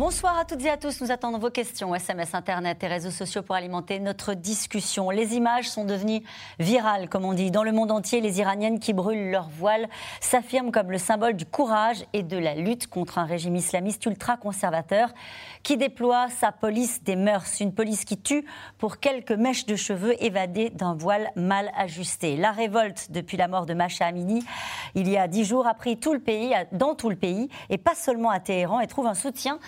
Bonsoir à toutes et à tous. Nous attendons vos questions, SMS, Internet et réseaux sociaux pour alimenter notre discussion. Les images sont devenues virales, comme on dit. Dans le monde entier, les Iraniennes qui brûlent leur voile s'affirment comme le symbole du courage et de la lutte contre un régime islamiste ultra-conservateur qui déploie sa police des mœurs. Une police qui tue pour quelques mèches de cheveux évadées d'un voile mal ajusté. La révolte depuis la mort de Masha Amini, il y a dix jours, a pris tout le pays, dans tout le pays, et pas seulement à Téhéran, et trouve un soutien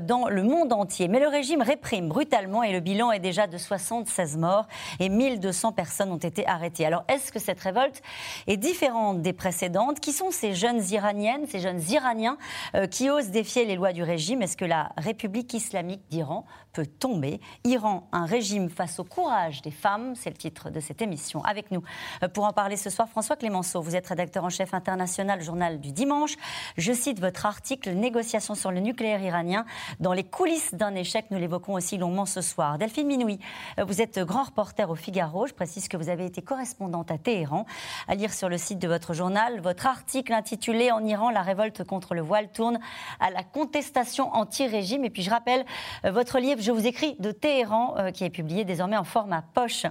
dans le monde entier. Mais le régime réprime brutalement et le bilan est déjà de 76 morts et 1200 personnes ont été arrêtées. Alors est-ce que cette révolte est différente des précédentes? Qui sont ces jeunes Iraniennes, ces jeunes Iraniens euh, qui osent défier les lois du régime? Est-ce que la République islamique d'Iran peut tomber Iran, un régime face au courage des femmes, c'est le titre de cette émission. Avec nous euh, pour en parler ce soir, François Clémenceau, vous êtes rédacteur en chef international journal du dimanche. Je cite votre article Négociations sur le nucléaire iranien dans les coulisses d'un échec. Nous l'évoquons aussi longuement ce soir. Delphine Minoui, euh, vous êtes grand reporter au Figaro. Je précise que vous avez été correspondante à Téhéran. À lire sur le site de votre journal, votre article intitulé En Iran, la révolte contre le voile tourne à la contestation anti-régime. Et puis je rappelle euh, votre livre Je vous écris de Téhéran, euh, qui est publié désormais en format poche.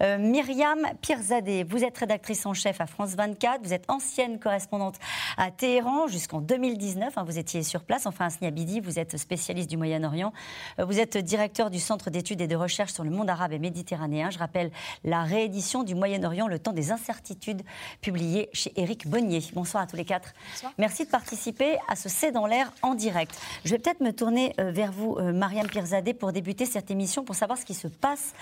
Myriam Pirzadeh, vous êtes rédactrice en chef à France 24. Vous êtes ancienne correspondante à Téhéran jusqu'en 2019. Hein, vous étiez sur place. Enfin, à Sniabidi, vous êtes spécialiste du Moyen-Orient. Euh, vous êtes directeur du Centre d'études et de recherche sur le monde arabe et méditerranéen. Je rappelle la réédition du Moyen-Orient, le temps des incertitudes, publiée chez Éric Bonnier. Bonsoir à tous les quatre. Merci de participer à ce C'est dans l'air en direct. Je vais peut-être me tourner euh, vers vous, euh, Mariam Pirzadeh, pour débuter cette émission, pour savoir ce qui se passe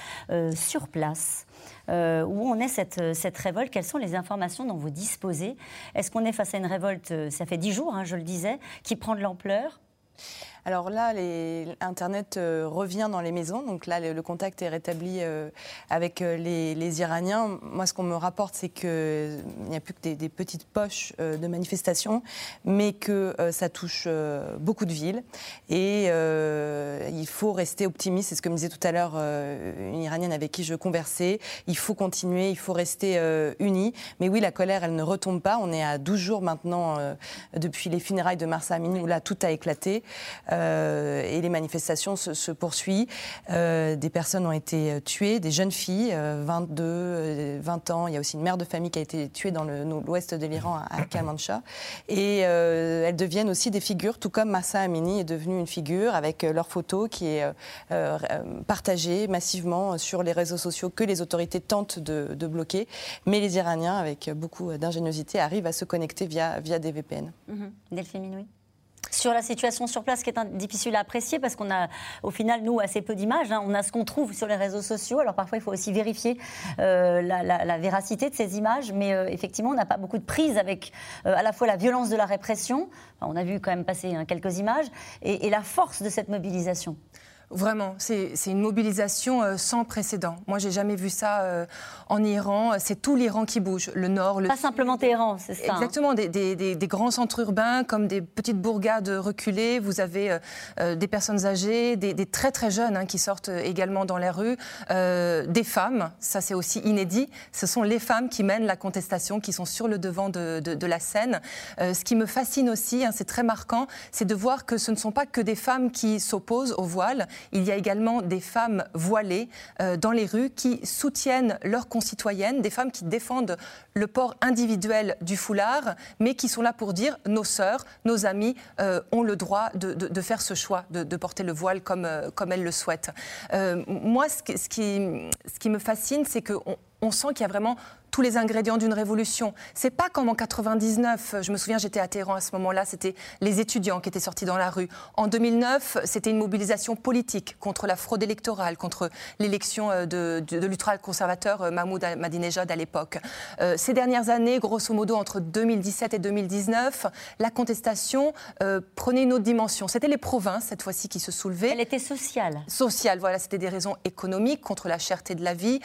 sur place. où on est cette, cette, révolte? Quelles sont les informations dont vous disposez? Est-ce qu'on est face à une révolte, ça fait dix jours, hein, je le disais, qui prend de l'ampleur? Alors là, Internet euh, revient dans les maisons. Donc là, le, contact est rétabli euh, avec euh, les, Iraniens. Moi, ce qu'on me rapporte, c'est qu'il n'y a plus que des, petites poches de manifestations, mais que ça touche beaucoup de villes. Et il faut rester optimiste. C'est ce que me disait tout à l'heure une Iranienne avec qui je conversais. Il faut continuer, il faut rester unis. Mais oui, la colère, elle ne retombe pas. On est à 12 jours maintenant depuis les funérailles de Marsa Amini où là, tout a éclaté. Euh, et les manifestations se, poursuivent. Euh, des personnes ont été tuées, des jeunes filles, 22, euh, 20 ans. Il y a aussi une mère de famille qui a été tuée dans l'ouest de l'Iran, à Kalmancha. Et elles deviennent aussi des figures, tout comme Massa Amini est devenue une figure avec leur photo qui est partagée massivement sur les réseaux sociaux que les autorités tentent de, bloquer. Mais les Iraniens, avec beaucoup d'ingéniosité, arrivent à se connecter via, via des VPN. Mmh. Delphine Minoui sur la situation sur place qui est difficile à apprécier parce qu'on a au final nous assez peu d'images. Hein. On a ce qu'on trouve sur les réseaux sociaux. Alors parfois il faut aussi vérifier euh, la, véracité de ces images, mais euh, effectivement on n'a pas beaucoup de prise avec euh, à la fois la violence de la répression. on a vu quand même passer hein, quelques images et la force de cette mobilisation. Vraiment, c'est une mobilisation euh, sans précédent. Moi, j'ai jamais vu ça euh, en Iran. C'est tout l'Iran qui bouge, le nord, le pas simplement Téhéran, c'est ça. Hein. Exactement, des, des, des, grands centres urbains comme des petites bourgades reculées. Vous avez euh, des personnes âgées, des, très très jeunes hein, qui sortent également dans les rues, des femmes. Ça, c'est aussi inédit. Ce sont les femmes qui mènent la contestation, qui sont sur le devant de, de, de la scène. ce qui me fascine aussi, hein, c'est très marquant, c'est de voir que ce ne sont pas que des femmes qui s'opposent au voile il y a également des femmes voilées euh, dans les rues qui soutiennent leurs concitoyennes, des femmes qui défendent le port individuel du foulard, mais qui sont là pour dire nos sœurs, nos amis euh, ont le droit de, faire ce choix, de, porter le voile comme, euh, comme elles le souhaitent. moi, ce, qui, ce qui me fascine, c'est qu'on on sent qu'il y a vraiment tous les ingrédients d'une révolution. C'est pas comme en 99, je me souviens, j'étais à Téhéran à ce moment-là, c'était les étudiants qui étaient sortis dans la rue. En 2009, c'était une mobilisation politique contre la fraude électorale, contre l'élection euh, de, de, l'ultra-conservateur euh, Mahmoud Ahmadinejad à l'époque. Euh, ces dernières années, grosso modo entre 2017 et 2019, la contestation prenait une autre dimension. C'était les provinces, cette fois-ci, qui se soulevaient. Elle était sociale. Sociale, voilà, c'était des raisons économiques, contre la cherté de la vie,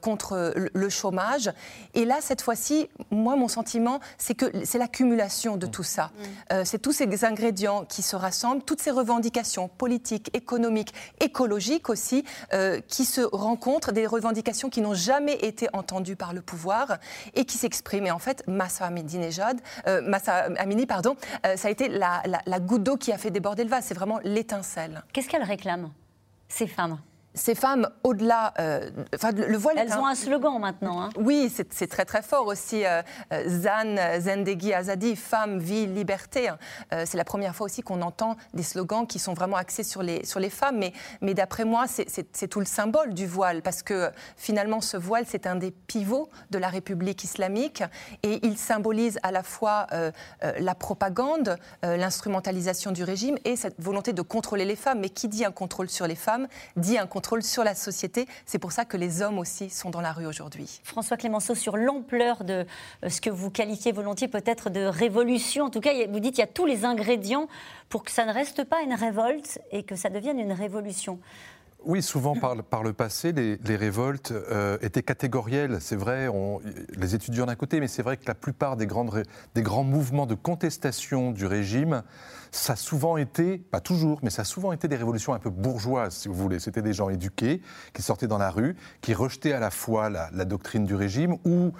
contre le chômage. Et là, cette fois-ci, moi, mon sentiment, c'est que c'est l'accumulation de tout ça. Mm. c'est tous ces ingrédients qui se rassemblent, toutes ces revendications politiques, économiques, écologiques aussi, qui se rencontrent, des revendications qui n'ont jamais été entendues par le pouvoir et qui s'expriment. Et en fait, Massa Amininejad, Massa Amini, pardon, ça a été la, la goutte d'eau qui a fait déborder le vase. C'est vraiment l'étincelle. Qu'est-ce qu'elles réclament, ces femmes? Ces femmes, au-delà, euh, le voile. Elles ont un, slogan maintenant. Hein. Oui, c'est très très fort aussi. Euh, euh, Zan Zendegi Azadi, femme, vie, liberté. Hein. c'est la première fois aussi qu'on entend des slogans qui sont vraiment axés sur les sur les femmes. Mais mais d'après moi, c'est tout le symbole du voile parce que finalement, ce voile, c'est un des pivots de la République islamique et il symbolise à la fois la propagande, l'instrumentalisation du régime et cette volonté de contrôler les femmes. Mais qui dit un contrôle sur les femmes dit un contrôle sur la société. C'est pour ça que les hommes aussi sont dans la rue aujourd'hui. François Clémenceau, sur l'ampleur de euh, ce que vous qualifiez volontiers peut-être de révolution, en tout cas, vous dites qu'il y a tous les ingrédients pour que ça ne reste pas une révolte et que ça devienne une révolution. Oui, souvent par, le passé, les, révoltes euh, étaient catégorielles. C'est vrai, les étudiants d'un côté, mais c'est vrai que la plupart des grands mouvements de contestation du régime, ça a souvent été, pas toujours, mais ça a souvent été des révolutions un peu bourgeoises, si vous voulez. C'était des gens éduqués qui sortaient dans la rue, qui rejetaient à la fois la, doctrine du régime ou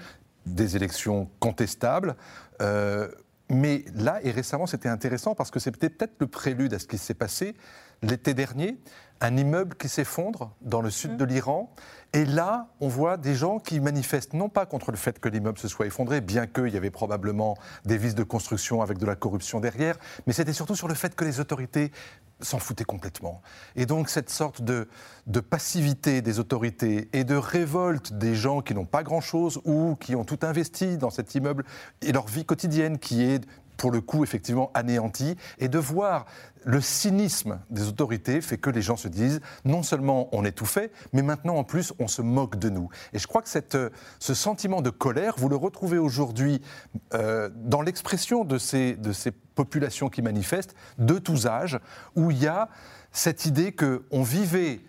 des élections contestables. Euh, mais là, et récemment, c'était intéressant parce que c'était peut-être le prélude à ce qui s'est passé l'été dernier un immeuble qui s'effondre dans le sud mmh. de l'Iran. Et là, on voit des gens qui manifestent non pas contre le fait que l'immeuble se soit effondré, bien qu'il y avait probablement des vices de construction avec de la corruption derrière, mais c'était surtout sur le fait que les autorités s'en foutaient complètement. Et donc cette sorte de, de passivité des autorités et de révolte des gens qui n'ont pas grand-chose ou qui ont tout investi dans cet immeuble et leur vie quotidienne qui est pour le coup, effectivement, anéanti, et de voir le cynisme des autorités fait que les gens se disent non seulement on est tout fait, mais maintenant en plus on se moque de nous. Et je crois que cette, ce sentiment de colère, vous le retrouvez aujourd'hui euh, dans l'expression de ces, de ces populations qui manifestent, de tous âges, où il y a cette idée qu'on vivait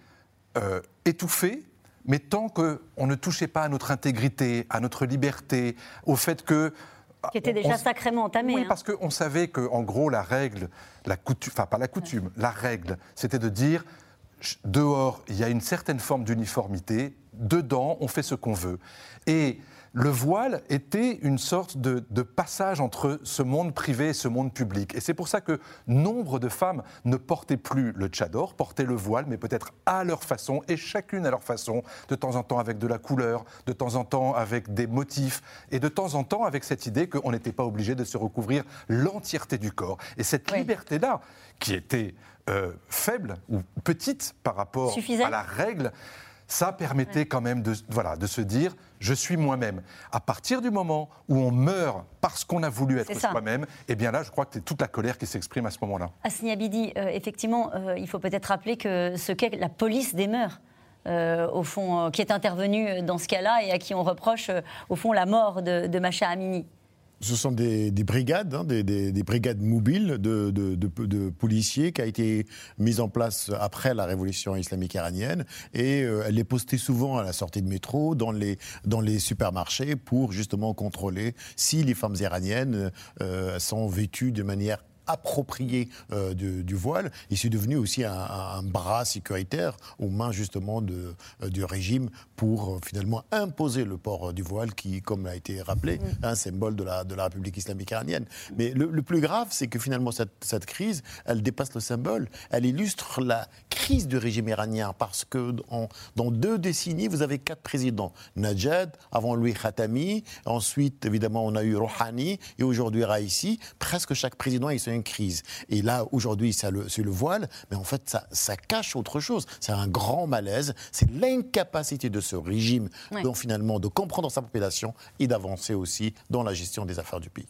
euh, étouffé, mais tant qu'on ne touchait pas à notre intégrité, à notre liberté, au fait que qui était déjà sacrément entamé. Oui, hein. parce qu'on savait qu'en gros, la règle, la coutume, enfin pas la coutume, la règle, c'était de dire dehors, il y a une certaine forme d'uniformité, dedans, on fait ce qu'on veut. Et le voile était une sorte de, passage entre ce monde privé et ce monde public. Et c'est pour ça que nombre de femmes ne portaient plus le tchador, portaient le voile, mais peut-être à leur façon, et chacune à leur façon, de temps en temps avec de la couleur, de temps en temps avec des motifs, et de temps en temps avec cette idée qu'on n'était pas obligé de se recouvrir l'entièreté du corps. Et cette liberté-là, qui était euh, faible ou petite par rapport à la règle, ça permettait quand même de, voilà, de se dire je suis moi-même. À partir du moment où on meurt parce qu'on a voulu être soi-même, eh bien là, je crois que c'est toute la colère qui s'exprime à ce moment-là. Asni Abidi, euh, effectivement, euh, il faut peut-être rappeler que ce qu'est la police des mœurs. Euh, au fond, qui est intervenue dans ce cas-là et à qui on reproche, au fond, la mort de, de Macha Amini ce sont des, brigades, hein, des, brigades mobiles de, policiers qui a été mise en place après la révolution islamique iranienne. Et euh, elle est postée souvent à la sortie de métro, dans les, supermarchés pour justement contrôler si les femmes iraniennes euh, sont vêtues de manière approprié euh, du, voile et c'est devenu aussi un, bras sécuritaire aux mains justement de, euh, du régime pour euh, finalement imposer le port du voile qui, comme a été rappelé, mm. un symbole de la, de la République islamique iranienne. Mais le, plus grave, c'est que finalement cette, cette, crise, elle dépasse le symbole, elle illustre la crise du régime iranien parce que dans deux décennies, vous avez quatre présidents. Najad, avant lui Khatami, ensuite évidemment on a eu Rouhani et aujourd'hui Raisi. Presque chaque président il une crise. Et là, aujourd'hui, c'est le, le, voile, mais en fait, ça, ça cache autre chose. C'est un grand malaise. C'est l'incapacité de ce régime, donc finalement, de comprendre sa population et d'avancer aussi dans la gestion des affaires du pays.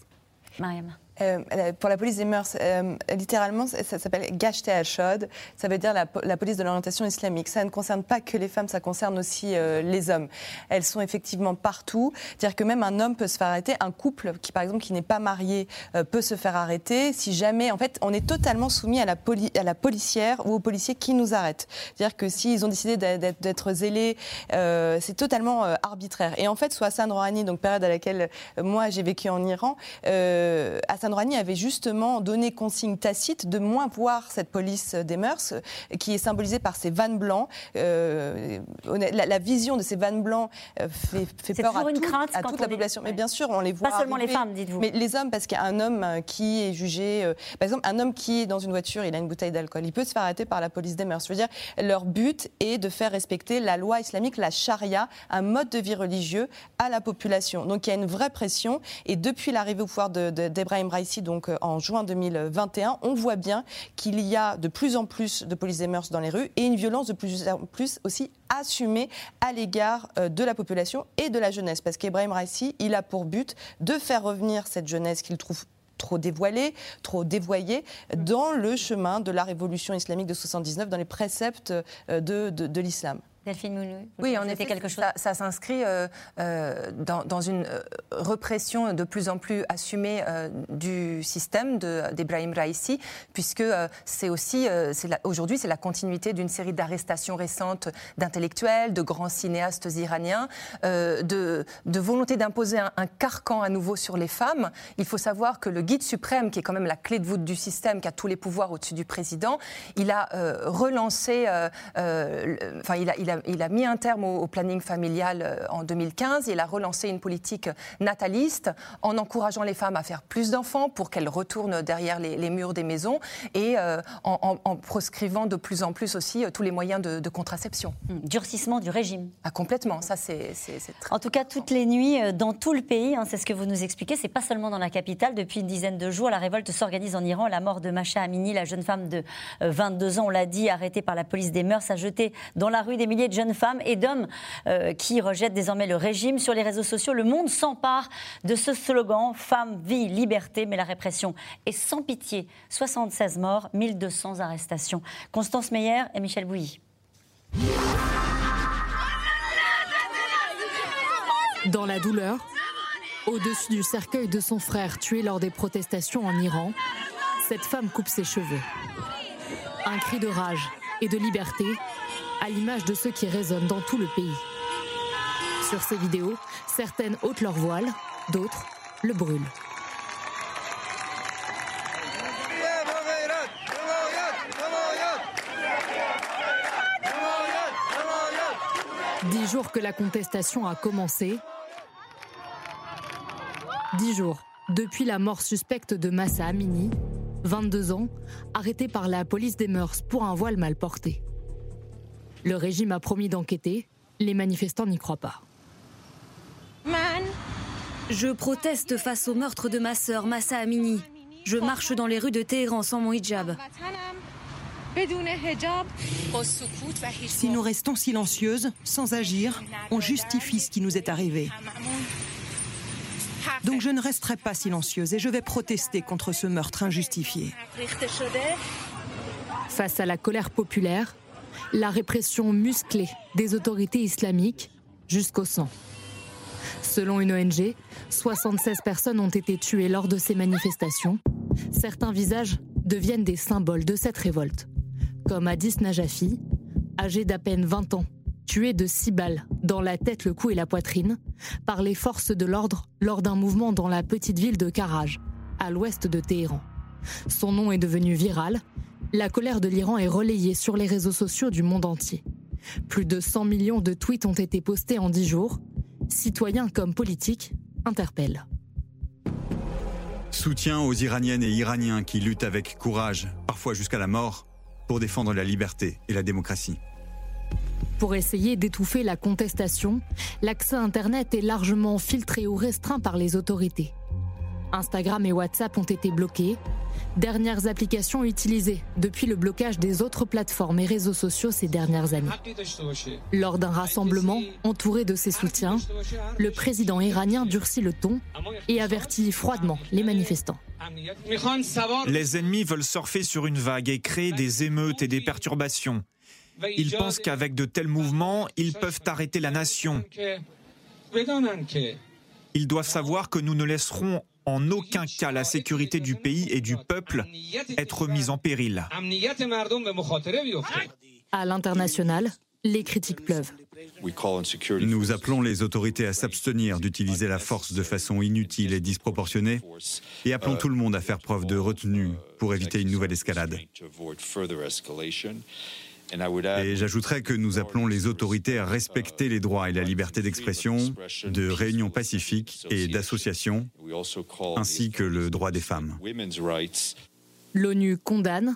Mariam. Euh, pour la police des mœurs, euh, littéralement, ça, s'appelle Gashte al-Shod. Ça veut dire la, police de l'orientation islamique. Ça ne concerne pas que les femmes, ça concerne aussi euh, les hommes. Elles sont effectivement partout. C'est-à-dire que même un homme peut se faire arrêter. Un couple qui, par exemple, qui n'est pas marié peut se faire arrêter si jamais, en fait, on est totalement soumis à la, à policière ou aux policiers qui nous arrêtent. C'est-à-dire que s'ils ont décidé d'être zélés, c'est totalement arbitraire. Et en fait, sous Hassan Rouhani, donc période à laquelle moi j'ai vécu en Iran, Hassan avait justement donné consigne tacite de moins voir cette police des mœurs, qui est symbolisée par ces vannes blancs. Euh, la, vision de ces vannes blancs euh, fait, fait peur à, toute la population. Mais bien sûr, on les voit. Pas seulement les femmes, dites-vous. Mais les hommes, parce qu'il y a un homme euh, qui est jugé. par exemple, un homme qui est dans une voiture, il a une bouteille d'alcool. Il peut se faire arrêter par la police des mœurs. Je veux dire, leur but est de faire respecter la loi islamique, la charia, un mode de vie religieux à la population. Donc il y a une vraie pression. Et depuis l'arrivée au pouvoir d'Ebrahim de, Raisi, donc en juin 2021, on voit bien qu'il y a de plus en plus de police des mœurs dans les rues et une violence de plus en plus aussi assumée à l'égard euh, de la population et de la jeunesse. Parce qu'Ebrahim Raisi, il a pour but de faire revenir cette jeunesse qu'il trouve trop dévoilée, trop dévoyée, dans le chemin de la révolution islamique de 79, dans les préceptes euh, de l'islam. Delphine oui, en effet, quelque chose. ça, s'inscrit euh, euh, dans, une euh, repression de plus en plus assumée du système d'Ebrahim Raisi, puisque c'est aussi, aujourd'hui, c'est la continuité d'une série d'arrestations récentes d'intellectuels, de grands cinéastes iraniens, de, de, volonté d'imposer un, carcan à nouveau sur les femmes. Il faut savoir que le guide suprême, qui est quand même la clé de voûte du système, qui a tous les pouvoirs au-dessus du président, il a relancé, enfin, il a, il a il a mis un terme au, planning familial euh, en 2015. Il a relancé une politique nataliste en encourageant les femmes à faire plus d'enfants pour qu'elles retournent derrière les, murs des maisons et euh, en, proscrivant de plus en plus aussi euh, tous les moyens de, contraception. Hum, durcissement du régime. Ah, complètement. Ça, c'est En tout cas, toutes les nuits dans tout le pays, hein, c'est ce que vous nous expliquez. C'est pas seulement dans la capitale. Depuis une dizaine de jours, la révolte s'organise en Iran. La mort de Masha Amini, la jeune femme de 22 ans, on l'a dit, arrêtée par la police des mœurs, a jeté dans la rue des milliers de jeunes femmes et d'hommes euh, qui rejettent désormais le régime. Sur les réseaux sociaux, le monde s'empare de ce slogan Femme, vie, liberté, mais la répression est sans pitié. 76 morts, 1200 arrestations. Constance Meyer et Michel Bouilly. Dans la douleur, au-dessus du cercueil de son frère tué lors des protestations en Iran, cette femme coupe ses cheveux. Un cri de rage et de liberté à l'image de ceux qui résonnent dans tout le pays. Sur ces vidéos, certaines ôtent leur voile, d'autres le brûlent. Dix jours que la contestation a commencé. Dix jours depuis la mort suspecte de Massa Amini, 22 ans, arrêté par la police des mœurs pour un voile mal porté. Le régime a promis d'enquêter. Les manifestants n'y croient pas. Je proteste face au meurtre de ma sœur Massa Amini. Je marche dans les rues de Téhéran sans mon hijab. Si nous restons silencieuses, sans agir, on justifie ce qui nous est arrivé. Donc je ne resterai pas silencieuse et je vais protester contre ce meurtre injustifié. Face à la colère populaire, la répression musclée des autorités islamiques jusqu'au sang. Selon une ONG, 76 personnes ont été tuées lors de ces manifestations. Certains visages deviennent des symboles de cette révolte, comme Addis Najafi, âgé d'à peine 20 ans, tué de six balles dans la tête, le cou et la poitrine par les forces de l'ordre lors d'un mouvement dans la petite ville de Karaj, à l'ouest de Téhéran. Son nom est devenu viral la colère de l'Iran est relayée sur les réseaux sociaux du monde entier. Plus de 100 millions de tweets ont été postés en 10 jours. Citoyens comme politiques interpellent. Soutien aux Iraniennes et Iraniens qui luttent avec courage, parfois jusqu'à la mort, pour défendre la liberté et la démocratie. Pour essayer d'étouffer la contestation, l'accès Internet est largement filtré ou restreint par les autorités. Instagram et WhatsApp ont été bloqués, dernières applications utilisées depuis le blocage des autres plateformes et réseaux sociaux ces dernières années. Lors d'un rassemblement entouré de ses soutiens, le président iranien durcit le ton et avertit froidement les manifestants. Les ennemis veulent surfer sur une vague et créer des émeutes et des perturbations. Ils pensent qu'avec de tels mouvements, ils peuvent arrêter la nation. Ils doivent savoir que nous ne laisserons en aucun cas la sécurité du pays et du peuple être mise en péril. À l'international, les critiques pleuvent. Nous appelons les autorités à s'abstenir d'utiliser la force de façon inutile et disproportionnée et appelons tout le monde à faire preuve de retenue pour éviter une nouvelle escalade. Et j'ajouterais que nous appelons les autorités à respecter les droits et la liberté d'expression, de réunion pacifique et d'association, ainsi que le droit des femmes. L'ONU condamne,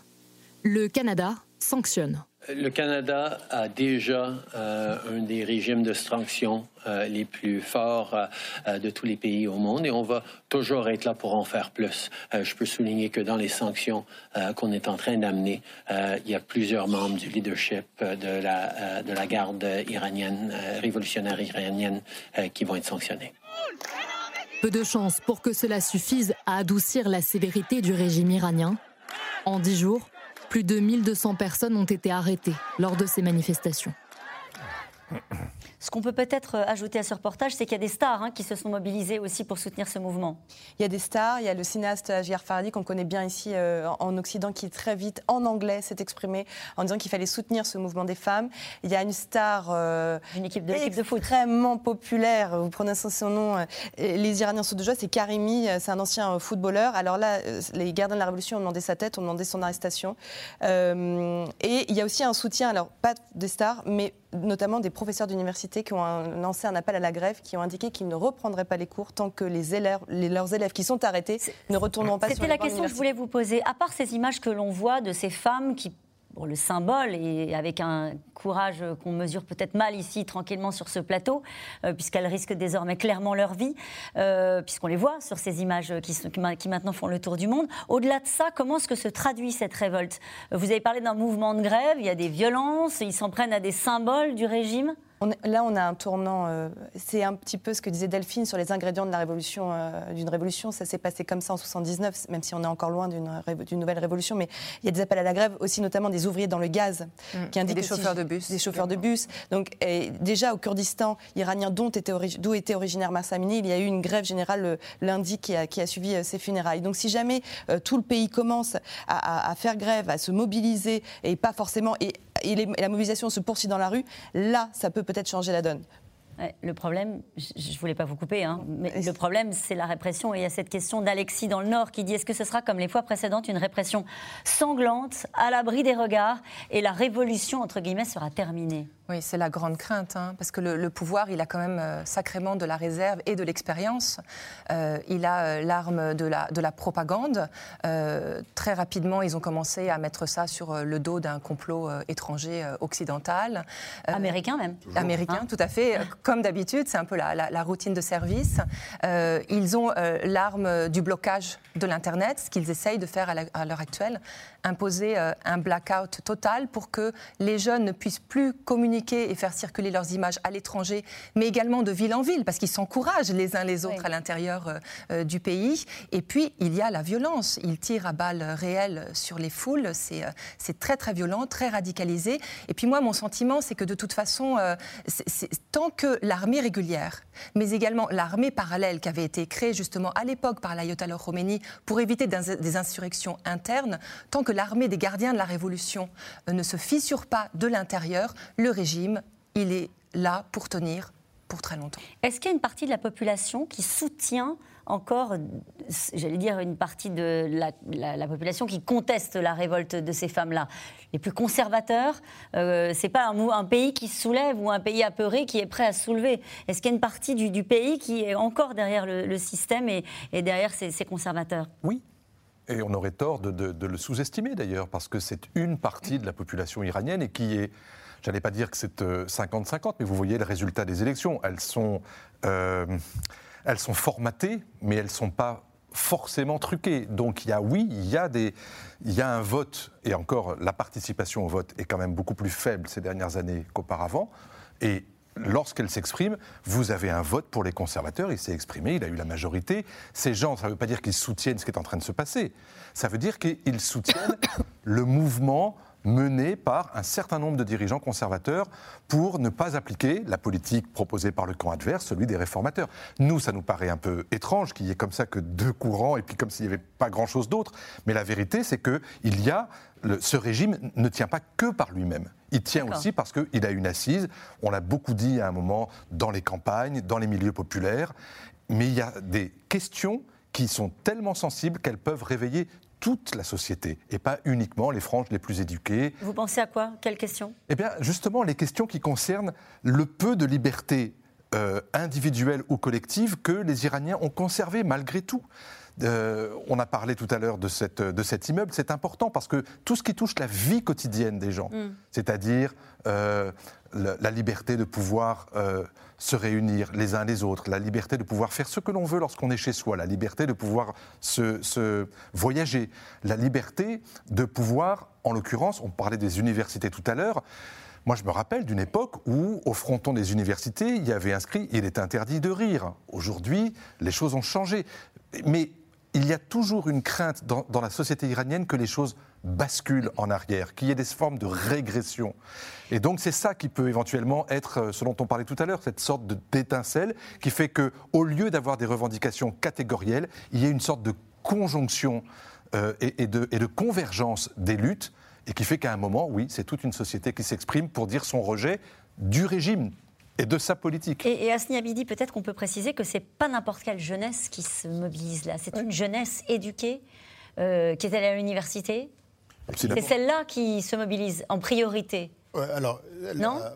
le Canada sanctionne. Le Canada a déjà euh, un des régimes de sanctions euh, les plus forts euh, de tous les pays au monde et on va toujours être là pour en faire plus. je peux souligner que dans les sanctions qu'on est en train d'amener, il y a plusieurs membres du leadership de la, de la garde iranienne, révolutionnaire iranienne, qui vont être sanctionnés. Peu de chance pour que cela suffise à adoucir la sévérité du régime iranien. En dix jours, plus de 1200 personnes ont été arrêtées lors de ces manifestations. Ce qu'on peut peut-être euh, ajouter à ce reportage, c'est qu'il y a des stars hein, qui se sont mobilisées aussi pour soutenir ce mouvement. Il y a des stars, il y a le cinéaste Agir Fardi qu'on connaît bien ici euh, en Occident qui très vite en anglais s'est exprimé en disant qu'il fallait soutenir ce mouvement des femmes. Il y a une star euh, une équipe de, de foot extrêmement populaire, vous prononcez son nom, les Iraniens sont de joie, c'est Karimi, c'est un ancien footballeur. Alors là, les gardiens de la Révolution ont demandé sa tête, ont demandé son arrestation. et il y a aussi un soutien, alors pas des stars, mais notamment des professeurs d'université qui ont lancé un appel à la grève, qui ont indiqué qu'ils ne reprendraient pas les cours tant que les élèves, leurs élèves qui sont arrêtés ne retourneront pas sur les C'était la question que je voulais vous poser. À part ces images que l'on voit de ces femmes qui le symbole et avec un courage qu'on mesure peut-être mal ici tranquillement sur ce plateau, euh, puisqu'elles risquent désormais clairement leur vie, euh, puisqu'on les voit sur ces images qui, qui, maintenant font le tour du monde. Au-delà de ça, comment est-ce que se traduit cette révolte? Vous avez parlé d'un mouvement de grève, il y a des violences, ils s'en prennent à des symboles du régime? Là, on a un tournant. Euh, c'est un petit peu ce que disait Delphine sur les ingrédients de la révolution, euh, d'une révolution. Ça s'est passé comme ça en 79, même si on est encore loin d'une nouvelle révolution. Mais il y a des appels à la grève, aussi notamment des ouvriers dans le gaz, mmh. qui indiquent des chauffeurs de bus, des chauffeurs de bus. Donc déjà au Kurdistan iranien, dont était d'où était originaire Massa il y a eu une grève générale lundi qui a, qui a suivi ces funérailles. Donc si jamais tout le pays commence à, à, faire grève, à se mobiliser et pas forcément et et, la mobilisation se poursuit dans la rue, là, ça peut peut-être changer la donne. Le problème, je ne voulais pas vous couper, hein, mais le problème, c'est la répression. Et il y a cette question d'Alexis dans le Nord qui dit est-ce que ce sera, comme les fois précédentes, une répression sanglante, à l'abri des regards, et la révolution, entre guillemets, sera terminée? Oui, c'est la grande crainte, hein, parce que le, pouvoir, il a quand même euh, sacrément de la réserve et de l'expérience. Euh, il a euh, l'arme de la, de la propagande. très rapidement, ils ont commencé à mettre ça sur le dos d'un complot étranger occidental. américain même. Américain, hein. tout à fait. Comme d'habitude, c'est un peu la, routine de service. ils ont l'arme du blocage de l'Internet, ce qu'ils essayent de faire à l'heure actuelle, imposer un blackout total pour que les jeunes ne puissent plus communiquer et faire circuler leurs images à l'étranger, mais également de ville en ville, parce qu'ils s'encouragent les uns les autres à l'intérieur euh, euh, du pays. Et puis, il y a la violence. Ils tirent à balles réelles sur les foules. Euh, c'est très, très violent, très radicalisé. Et puis, moi, mon sentiment, c'est que de toute façon, tant que l'armée régulière, mais également l'armée parallèle qui avait été créée justement à l'époque par l'ayatollah Khomeini pour éviter des insurrections internes, tant que l'armée des gardiens de la révolution ne se fissure pas de l'intérieur, le régime il est là pour tenir pour très longtemps. Est-ce qu'il y a une partie de la population qui soutient encore, j'allais dire, une partie de la, population qui conteste la révolte de ces femmes-là? Les plus conservateurs, euh, c'est pas un, un, pays qui se soulève ou un pays apeuré qui est prêt à se soulever. Est-ce qu'il y a une partie du, pays qui est encore derrière le, système et, derrière ces, conservateurs? Oui. Et on aurait tort de, le sous-estimer d'ailleurs, parce que c'est une partie de la population iranienne et qui est j'allais pas dire que c'est 50-50, euh, mais vous voyez le résultat des élections. Elles sont, euh, elles sont formatées, mais elles ne sont pas forcément truquées. Donc il y a, oui, il y a, des, il y a un vote, et encore, la participation au vote est quand même beaucoup plus faible ces dernières années qu'auparavant. Et lorsqu'elle s'exprime, vous avez un vote pour les conservateurs, il s'est exprimé, il a eu la majorité. Ces gens, ça ne veut pas dire qu'ils soutiennent ce qui est en train de se passer, ça veut dire qu'ils soutiennent le mouvement mené par un certain nombre de dirigeants conservateurs pour ne pas appliquer la politique proposée par le camp adverse, celui des réformateurs. Nous, ça nous paraît un peu étrange qu'il y ait comme ça que deux courants et puis comme s'il n'y avait pas grand-chose d'autre. Mais la vérité, c'est que il y a ce régime ne tient pas que par lui-même. Il tient aussi parce qu'il a une assise. On l'a beaucoup dit à un moment dans les campagnes, dans les milieux populaires. Mais il y a des questions qui sont tellement sensibles qu'elles peuvent réveiller toute la société et pas uniquement les franges les plus éduquées. Vous pensez à quoi? Quelles questions? Eh bien, justement, les questions qui concernent le peu de liberté euh, individuelle ou collective que les Iraniens ont conservé malgré tout. Euh, on a parlé tout à l'heure de, de cet immeuble, c'est important parce que tout ce qui touche la vie quotidienne des gens, mm. c'est-à-dire euh, la, liberté de pouvoir se réunir les uns les autres, la liberté de pouvoir faire ce que l'on veut lorsqu'on est chez soi, la liberté de pouvoir se, voyager, la liberté de pouvoir, en l'occurrence, on parlait des universités tout à l'heure, moi, je me rappelle d'une époque où, au fronton des universités, il y avait inscrit il est interdit de rire. Aujourd'hui, les choses ont changé. Mais il y a toujours une crainte dans, la société iranienne que les choses bascule en arrière, qu'il y ait des formes de régression. Et donc c'est ça qui peut éventuellement être, euh, ce dont on parlait tout à l'heure, cette sorte d'étincelle qui fait que, au lieu d'avoir des revendications catégorielles, il y ait une sorte de conjonction euh, et, de, et de convergence des luttes, et qui fait qu'à un moment, oui, c'est toute une société qui s'exprime pour dire son rejet du régime et de sa politique. Et, et Asni Abidi, peut-être qu'on peut préciser que c'est pas n'importe quelle jeunesse qui se mobilise là, c'est une jeunesse éduquée euh, qui est allée à l'université, c'est celle-là qui se mobilise en priorité alors,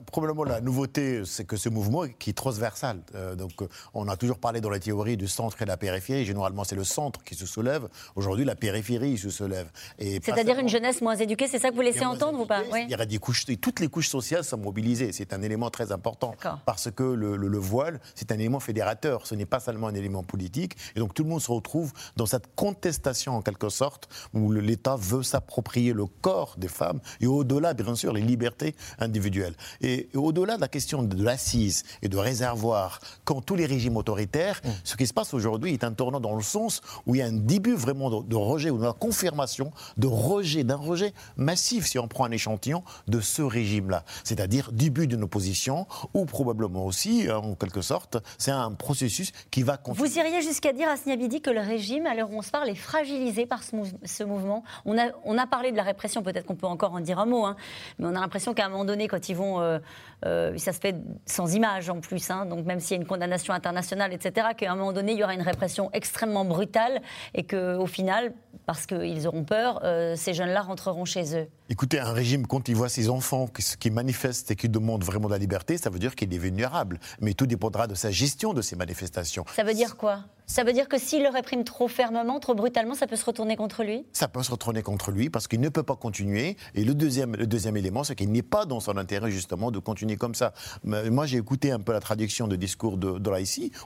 probablement la nouveauté, c'est que ce mouvement qui est transversal. Euh, donc, euh, on a toujours parlé dans la théorie du centre et de la périphérie. Généralement, c'est le centre qui se soulève. Aujourd'hui, la périphérie se soulève. C'est-à-dire une jeunesse moins éduquée, c'est ça que vous laissez entendre ou pas Il y a des couches, toutes les couches sociales sont mobilisées. C'est un élément très important parce que le, voile, c'est un élément fédérateur. Ce n'est pas seulement un élément politique. Et donc, tout le monde se retrouve dans cette contestation en quelque sorte où l'État veut s'approprier le corps des femmes et au-delà, bien sûr, les libertés individuelle. Et, au-delà de la question de, l'assise et de réservoir, quand tous les régimes autoritaires, mm. ce qui se passe aujourd'hui est un tournant dans le sens où il y a un début vraiment de, rejet ou de la confirmation de rejet, d'un rejet massif, si on prend un échantillon, de ce régime-là. C'est-à-dire début d'une opposition ou probablement aussi, hein, en quelque sorte, c'est un processus qui va continuer. Vous iriez jusqu'à dire à Sniabidi que le régime, à l'heure où on se parle, est fragilisé par ce, mouvement on a, on a parlé de la répression, peut-être qu'on peut encore en dire un mot, hein, mais on a l'impression qu'à un moment donné, quand ils vont, euh, euh, ça se fait sans image en plus, hein, donc même s'il y a une condamnation internationale, etc., qu'à un moment donné, il y aura une répression extrêmement brutale et qu'au final, parce qu'ils auront peur, euh, ces jeunes-là rentreront chez eux. Écoutez, un régime, quand il voit ses enfants qui, manifestent et qui demandent vraiment de la liberté, ça veut dire qu'il est vulnérable. Mais tout dépendra de sa gestion de ces manifestations. Ça veut dire quoi? Ça veut dire que s'il le réprime trop fermement, trop brutalement, ça peut se retourner contre lui? Ça peut se retourner contre lui parce qu'il ne peut pas continuer. Et le deuxième, le deuxième élément, c'est qu'il n'est pas dans son intérêt justement de continuer comme ça. Moi, j'ai écouté un peu la traduction de discours de, de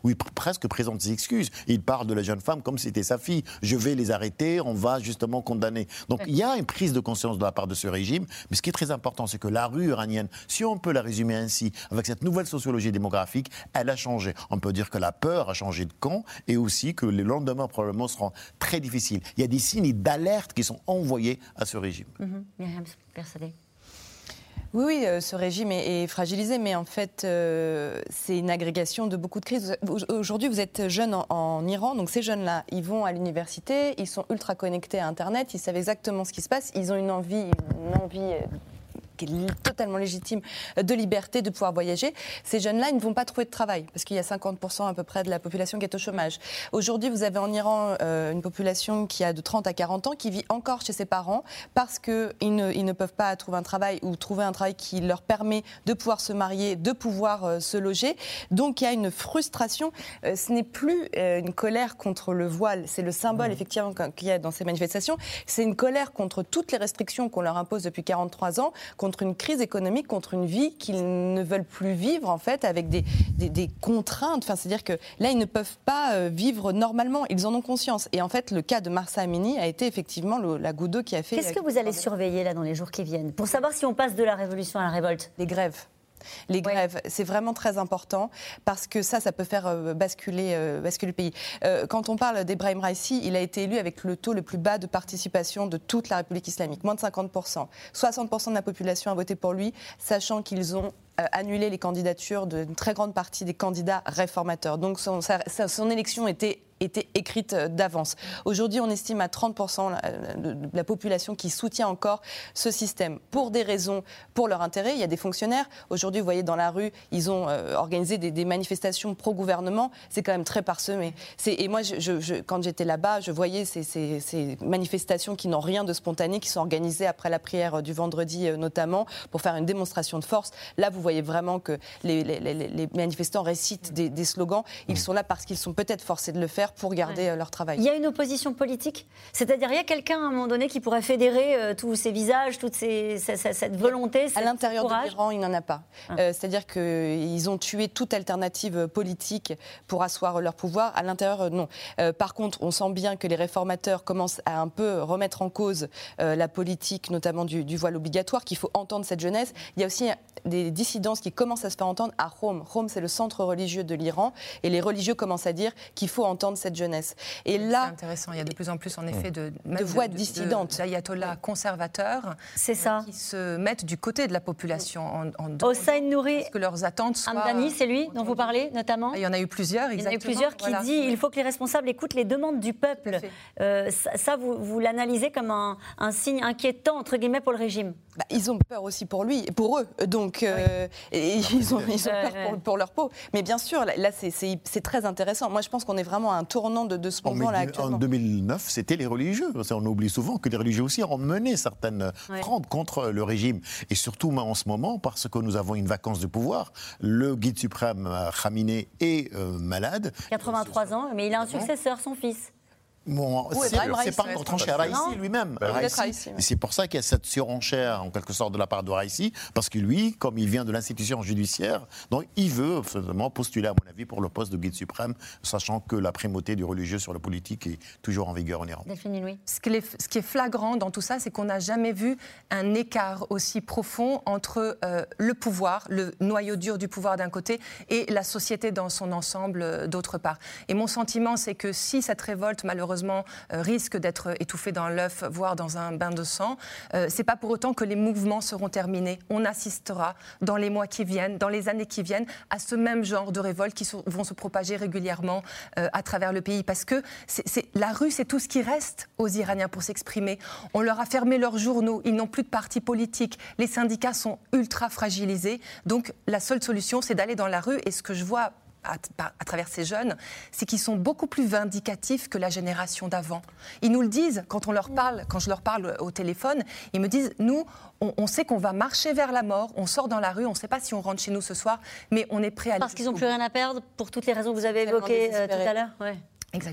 où il presque présente ses excuses. Il parle de la jeune femme comme si c'était sa fille. Je vais les arrêter, on va justement condamner. Donc il y a une prise de conscience de la part de ce régime. Mais ce qui est très important, c'est que la rue iranienne, si on peut la résumer ainsi, avec cette nouvelle sociologie démographique, elle a changé. On peut dire que la peur a changé de camp et aussi que les lendemains probablement seront très difficiles. Il y a des signes d'alerte qui sont envoyés à ce régime. Mm persuadé. Oui, oui, euh, ce régime est, fragilisé, mais en fait, euh, c'est une agrégation de beaucoup de crises. Aujourd'hui, vous êtes jeune en, Iran, donc ces jeunes-là, ils vont à l'université, ils sont ultra connectés à Internet, ils savent exactement ce qui se passe, ils ont une envie, une envie euh, qui est totalement légitime, de liberté, de pouvoir voyager, ces jeunes-là, ils ne vont pas trouver de travail, parce qu'il y a 50% à peu près de la population qui est au chômage. Aujourd'hui, vous avez en Iran euh, une population qui a de 30 à 40 ans, qui vit encore chez ses parents, parce qu'ils ne, ils ne peuvent pas trouver un travail ou trouver un travail qui leur permet de pouvoir se marier, de pouvoir euh, se loger. Donc il y a une frustration. Euh, ce n'est plus une colère contre le voile, c'est le symbole mmh. effectivement qu'il y a dans ces manifestations. C'est une colère contre toutes les restrictions qu'on leur impose depuis 43 ans, contre une crise économique, contre une vie qu'ils ne veulent plus vivre, en fait, avec des, des, contraintes. Enfin, c'est-à-dire que là, ils ne peuvent pas euh, vivre normalement. Ils en ont conscience. Et en fait, le cas de Marsa Amini a été effectivement la goutte d'eau qui a fait. Qu'est-ce que vous allez surveiller là dans les jours qui viennent? Pour savoir si on passe de la révolution à la révolte? Les grèves. Les grèves, c'est vraiment très important parce que ça, ça peut faire euh, basculer, euh, basculer le pays. Euh, quand on parle d'Ebrahim Raisi, il a été élu avec le taux le plus bas de participation de toute la République islamique, moins de 50%. 60% de la population a voté pour lui, sachant qu'ils ont annulé les candidatures d'une très grande partie des candidats réformateurs. Donc son, élection était écrite euh, d'avance. Aujourd'hui, on estime à 30% de la population qui soutient encore ce système pour des raisons, pour leur intérêt. Il y a des fonctionnaires. Aujourd'hui, vous voyez dans la rue, ils ont euh, organisé des, manifestations pro-gouvernement. C'est quand même très parsemé. Et moi, quand j'étais là-bas, je voyais ces, manifestations qui n'ont rien de spontané, qui sont organisées après la prière du vendredi euh, notamment, pour faire une démonstration de force. Là, vous voyez vraiment que les, les, manifestants récitent des, des slogans. Ils mmh. sont là parce qu'ils sont peut-être forcés de le faire pour garder euh, leur travail. Il y a une opposition politique? C'est-à-dire, il y a quelqu'un à un moment donné qui pourrait fédérer euh, tous ces visages, toute ces, cette, volonté À l'intérieur de l'Iran, il n'en a pas. Ah. Euh, c'est-à-dire qu'ils ont tué toute alternative politique pour asseoir leur pouvoir. À l'intérieur, non. par contre, on sent bien que les réformateurs commencent à un peu remettre en cause la politique, notamment du, du voile obligatoire, qu'il faut entendre cette jeunesse. Il y a aussi des dissidences qui commencent à se faire entendre à Rome. Rome, c'est le centre religieux de l'Iran. Et les religieux commencent à dire qu'il faut entendre cette jeunesse. Et là, c'est intéressant. Il y a de plus en plus, en effet, de, de voix dissidentes, d'ayatollahs conservateurs, c'est ça, qui se mettent du côté de la population en, en Hossein Nouri, que leurs attentes soient. Amdani, c'est lui dont vous parlez notamment. Il y en a eu plusieurs. Exactement. Il y en a eu plusieurs qui disent dit il faut que les responsables écoutent les demandes du peuple. Euh, ça, vous, vous l'analysez comme un, un, signe inquiétant entre guillemets pour le régime. Bah, ils ont peur aussi pour lui, pour eux. Donc euh, ils ont, ils ont peur pour, pour, leur peau. Mais bien sûr, là, c'est très intéressant. Moi, je pense qu'on est vraiment à un tournant de, de ce moment-là En 2009, c'était les religieux. On oublie souvent que les religieux aussi ont mené certaines frondes contre le régime. Et surtout en ce moment, parce que nous avons une vacance de pouvoir, le guide suprême Khamenei est euh, malade. 83 ans, mais il a un successeur, son fils. Bon, c'est pas encore tranché à Raïssi lui-même. Bah c'est pour ça qu'il y a cette surenchère, en quelque sorte, de la part de Raïssi, parce que lui, comme il vient de l'institution judiciaire, donc il veut finalement postuler, à mon avis, pour le poste de guide suprême, sachant que la primauté du religieux sur le politique est toujours en vigueur en Iran. Ce qui est, ce qui est flagrant dans tout ça, c'est qu'on n'a jamais vu un écart aussi profond entre euh, le pouvoir, le noyau dur du pouvoir d'un côté, et la société dans son ensemble euh, d'autre part. Et mon sentiment, c'est que si cette révolte, malheureusement, euh, risque d'être étouffé dans l'œuf, voire dans un bain de sang. Euh, c'est pas pour autant que les mouvements seront terminés. On assistera dans les mois qui viennent, dans les années qui viennent, à ce même genre de révoltes qui vont se propager régulièrement euh, à travers le pays. Parce que la rue, c'est tout ce qui reste aux Iraniens pour s'exprimer. On leur a fermé leurs journaux, ils n'ont plus de parti politique, les syndicats sont ultra fragilisés. Donc la seule solution, c'est d'aller dans la rue. Et ce que je vois à, travers ces jeunes, c'est qu'ils sont beaucoup plus vindicatifs que la génération d'avant. Ils nous le disent quand on leur parle, quand je leur parle au téléphone, ils me disent nous, on, sait qu'on va marcher vers la mort, on sort dans la rue, on ne sait pas si on rentre chez nous ce soir, mais on est prêt à. Parce qu'ils n'ont plus rien à perdre pour toutes les raisons que vous avez évoquées euh, tout à l'heure.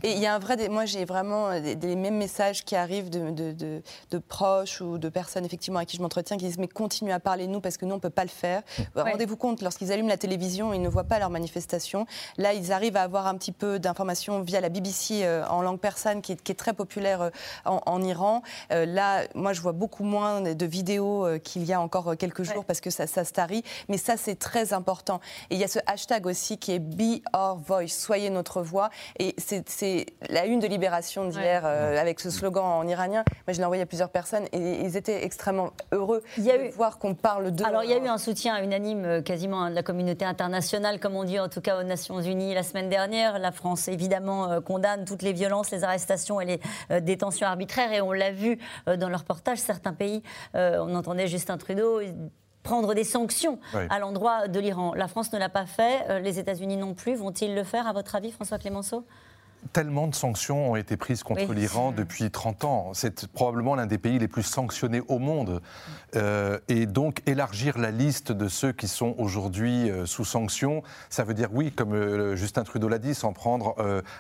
Et il y a un vrai. Moi, j'ai vraiment les mêmes messages qui arrivent de, de, proches ou de personnes effectivement à qui je m'entretiens qui disent mais continuez à parler nous parce que nous on peut pas le faire. Rendez-vous compte lorsqu'ils allument la télévision, ils ne voient pas leurs manifestations. Là, ils arrivent à avoir un petit peu d'informations via la BBC euh, en langue persane qui est, très populaire euh, en, Iran. Euh, là, moi, je vois beaucoup moins de vidéos qu'il y a encore quelques jours parce que ça, ça se tarit. Mais ça, c'est très important. Et il y a ce hashtag aussi qui est Be Our Voice, soyez notre voix. Et c'est c'est la une de Libération d'hier euh, avec ce slogan en iranien. Moi, je l'ai envoyé à plusieurs personnes et ils étaient extrêmement heureux il y a de eu... voir qu'on parle de. Alors, il y a eu un soutien unanime euh, quasiment de la communauté internationale, comme on dit en tout cas aux Nations Unies la semaine dernière. La France, évidemment, euh, condamne toutes les violences, les arrestations et les détentions arbitraires. Et on l'a vu dans le reportage, certains pays, on entendait Justin Trudeau prendre des sanctions à l'endroit de l'Iran. La France ne l'a pas fait, les États-Unis non plus. Vont-ils le faire, à votre avis, François Clémenceau? Tellement de sanctions ont été prises contre l'Iran depuis 30 ans. C'est probablement l'un des pays les plus sanctionnés au monde. Euh, et donc élargir la liste de ceux qui sont aujourd'hui euh, sous sanctions, ça veut dire oui, comme euh, Justin Trudeau l'a dit, s'en prendre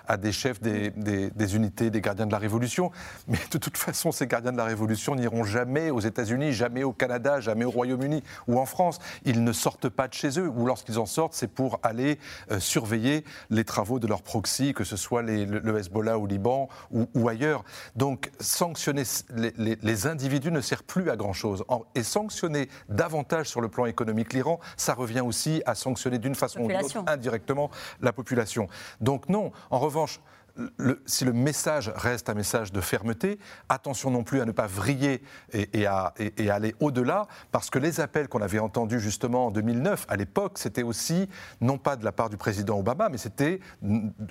à des chefs des, des, unités, des gardiens de la Révolution. Mais de toute façon, ces gardiens de la Révolution n'iront jamais aux États-Unis, jamais au Canada, jamais au Royaume-Uni ou en France. Ils ne sortent pas de chez eux. Ou lorsqu'ils en sortent, c'est pour aller surveiller les travaux de leurs proxys, que ce soit les les, le Hezbollah au Liban ou, ailleurs. Donc sanctionner les, individus ne sert plus à grand-chose. Et sanctionner davantage sur le plan économique l'Iran, ça revient aussi à sanctionner d'une façon ou d'une autre indirectement la population. Donc non, en revanche, si le message reste un message de fermeté, attention non plus à ne pas vriller et, à, aller au-delà, parce que les appels qu'on avait entendus justement en 2009, à l'époque, c'était aussi, non pas de la part du président Obama, mais c'était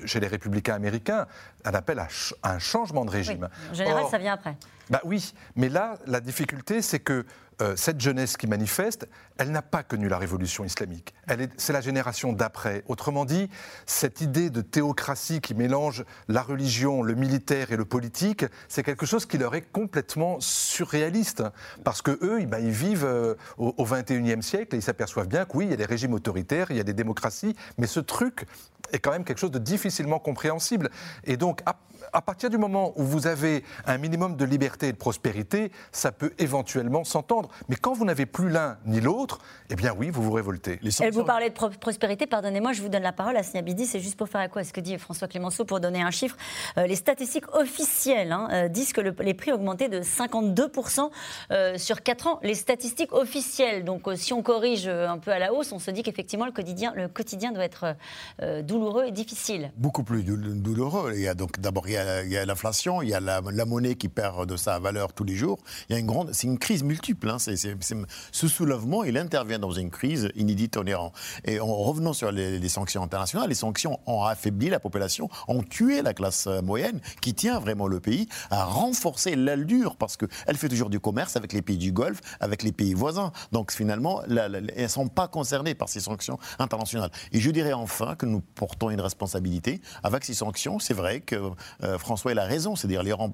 chez les républicains américains, un appel à, un changement de régime. En général, ça vient après. Bah oui, mais là, la difficulté, c'est que euh, cette jeunesse qui manifeste, elle n'a pas connu la révolution islamique. C'est la génération d'après. Autrement dit, cette idée de théocratie qui mélange la religion, le militaire et le politique, c'est quelque chose qui leur est complètement surréaliste. Parce que eux, eh ben, ils vivent euh, au, au 21e siècle et ils s'aperçoivent bien que oui, il y a des régimes autoritaires, il y a des démocraties, mais ce truc est quand même quelque chose de difficilement compréhensible. Et donc, à partir du moment où vous avez un minimum de liberté et de prospérité, ça peut éventuellement s'entendre. Mais quand vous n'avez plus l'un ni l'autre, eh bien oui, vous vous révoltez. Elle vous parlait de prospérité, pardonnez-moi, je vous donne la parole à Sniabidi, c'est juste pour faire à quoi? Ce que dit François Clémenceau pour donner un chiffre. Euh, les statistiques officielles hein, euh, disent que les prix ont augmenté de 52% euh, sur 4 ans. Les statistiques officielles, donc si on corrige un peu à la hausse, on se dit qu'effectivement le quotidien, le quotidien doit être douloureux et difficile. Beaucoup plus douloureux. Il y a donc d'abord il y a l'inflation, il y a la, monnaie qui perd de sa valeur tous les jours. Il y a une grande, c'est une crise multiple. Hein. ce soulèvement, il intervient dans une crise inédite en Iran. Et en revenant sur les, sanctions internationales, les sanctions ont affaibli la population, ont tué la classe euh, moyenne qui tient vraiment le pays, à renforcer l'allure parce qu'elle fait toujours du commerce avec les pays du Golfe, avec les pays voisins. Donc finalement, elles ne sont pas concernées par ces sanctions internationales. Et je dirais enfin que nous portons une responsabilité avec ces sanctions. C'est vrai que euh, François a raison, c'est-à-dire l'Iran,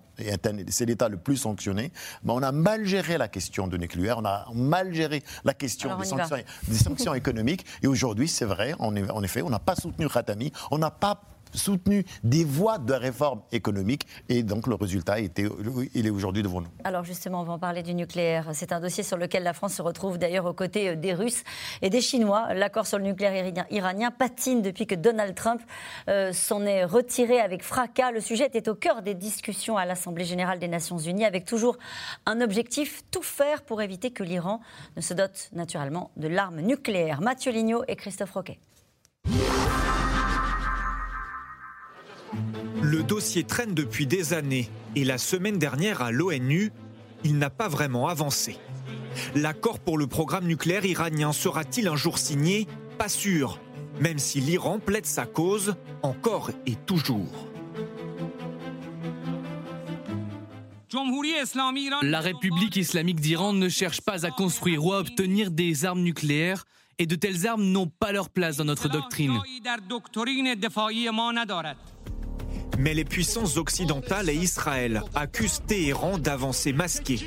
c'est l'État le plus sanctionné, mais on a mal géré la question de nucléaire, on a mal géré la question des sanctions, des sanctions, économiques, et aujourd'hui, c'est vrai, en effet, on n'a pas soutenu Khatami, on n'a pas soutenu des voies de réforme économique et donc le résultat était, il est aujourd'hui devant nous. Alors justement, on va en parler du nucléaire. C'est un dossier sur lequel la France se retrouve d'ailleurs aux côtés euh, des Russes et des Chinois. L'accord sur le nucléaire iranien patine depuis que Donald Trump euh, s'en est retiré avec fracas. Le sujet était au cœur des discussions à l'Assemblée générale des Nations unies avec toujours un objectif, tout faire pour éviter que l'Iran ne se dote naturellement de l'arme nucléaire. Mathieu Lignot et Christophe Roquet. Le dossier traîne depuis des années et la semaine dernière à l'ONU, il n'a pas vraiment avancé. L'accord pour le programme nucléaire iranien sera-t-il un jour signé? Pas sûr, même si l'Iran plaide sa cause encore et toujours. La République islamique d'Iran ne cherche pas à construire ou à obtenir des armes nucléaires et de telles armes n'ont pas leur place dans notre doctrine. Mais les puissances occidentales et Israël accusent Téhéran d'avancer masqué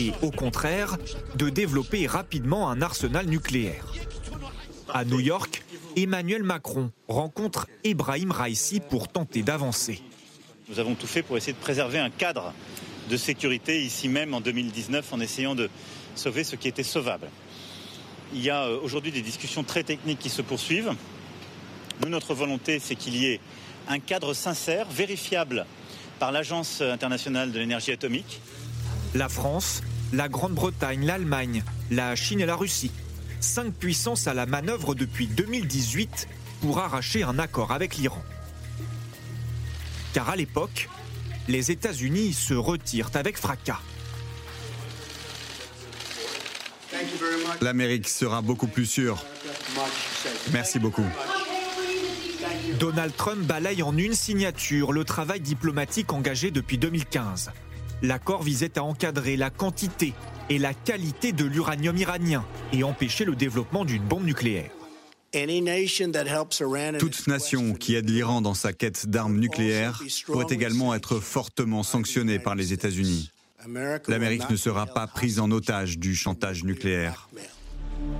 et au contraire de développer rapidement un arsenal nucléaire. À New York, Emmanuel Macron rencontre Ebrahim Raisi pour tenter d'avancer. Nous avons tout fait pour essayer de préserver un cadre de sécurité ici même en 2019 en essayant de sauver ce qui était sauvable. Il y a euh, aujourd'hui des discussions très techniques qui se poursuivent. Nous, notre volonté, c'est qu'il y ait un cadre sincère, vérifiable par l'Agence internationale de l'énergie atomique. La France, la Grande-Bretagne, l'Allemagne, la Chine et la Russie. Cinq puissances à la manœuvre depuis 2018 pour arracher un accord avec l'Iran. Car à l'époque, les États-Unis se retirent avec fracas. L'Amérique sera beaucoup plus sûre. Merci beaucoup. Donald Trump balaye en une signature le travail diplomatique engagé depuis 2015. L'accord visait à encadrer la quantité et la qualité de l'uranium iranien et empêcher le développement d'une bombe nucléaire. Toute nation qui aide l'Iran dans sa quête d'armes nucléaires pourrait également être fortement sanctionnée par les États-Unis. L'Amérique ne sera pas prise en otage du chantage nucléaire.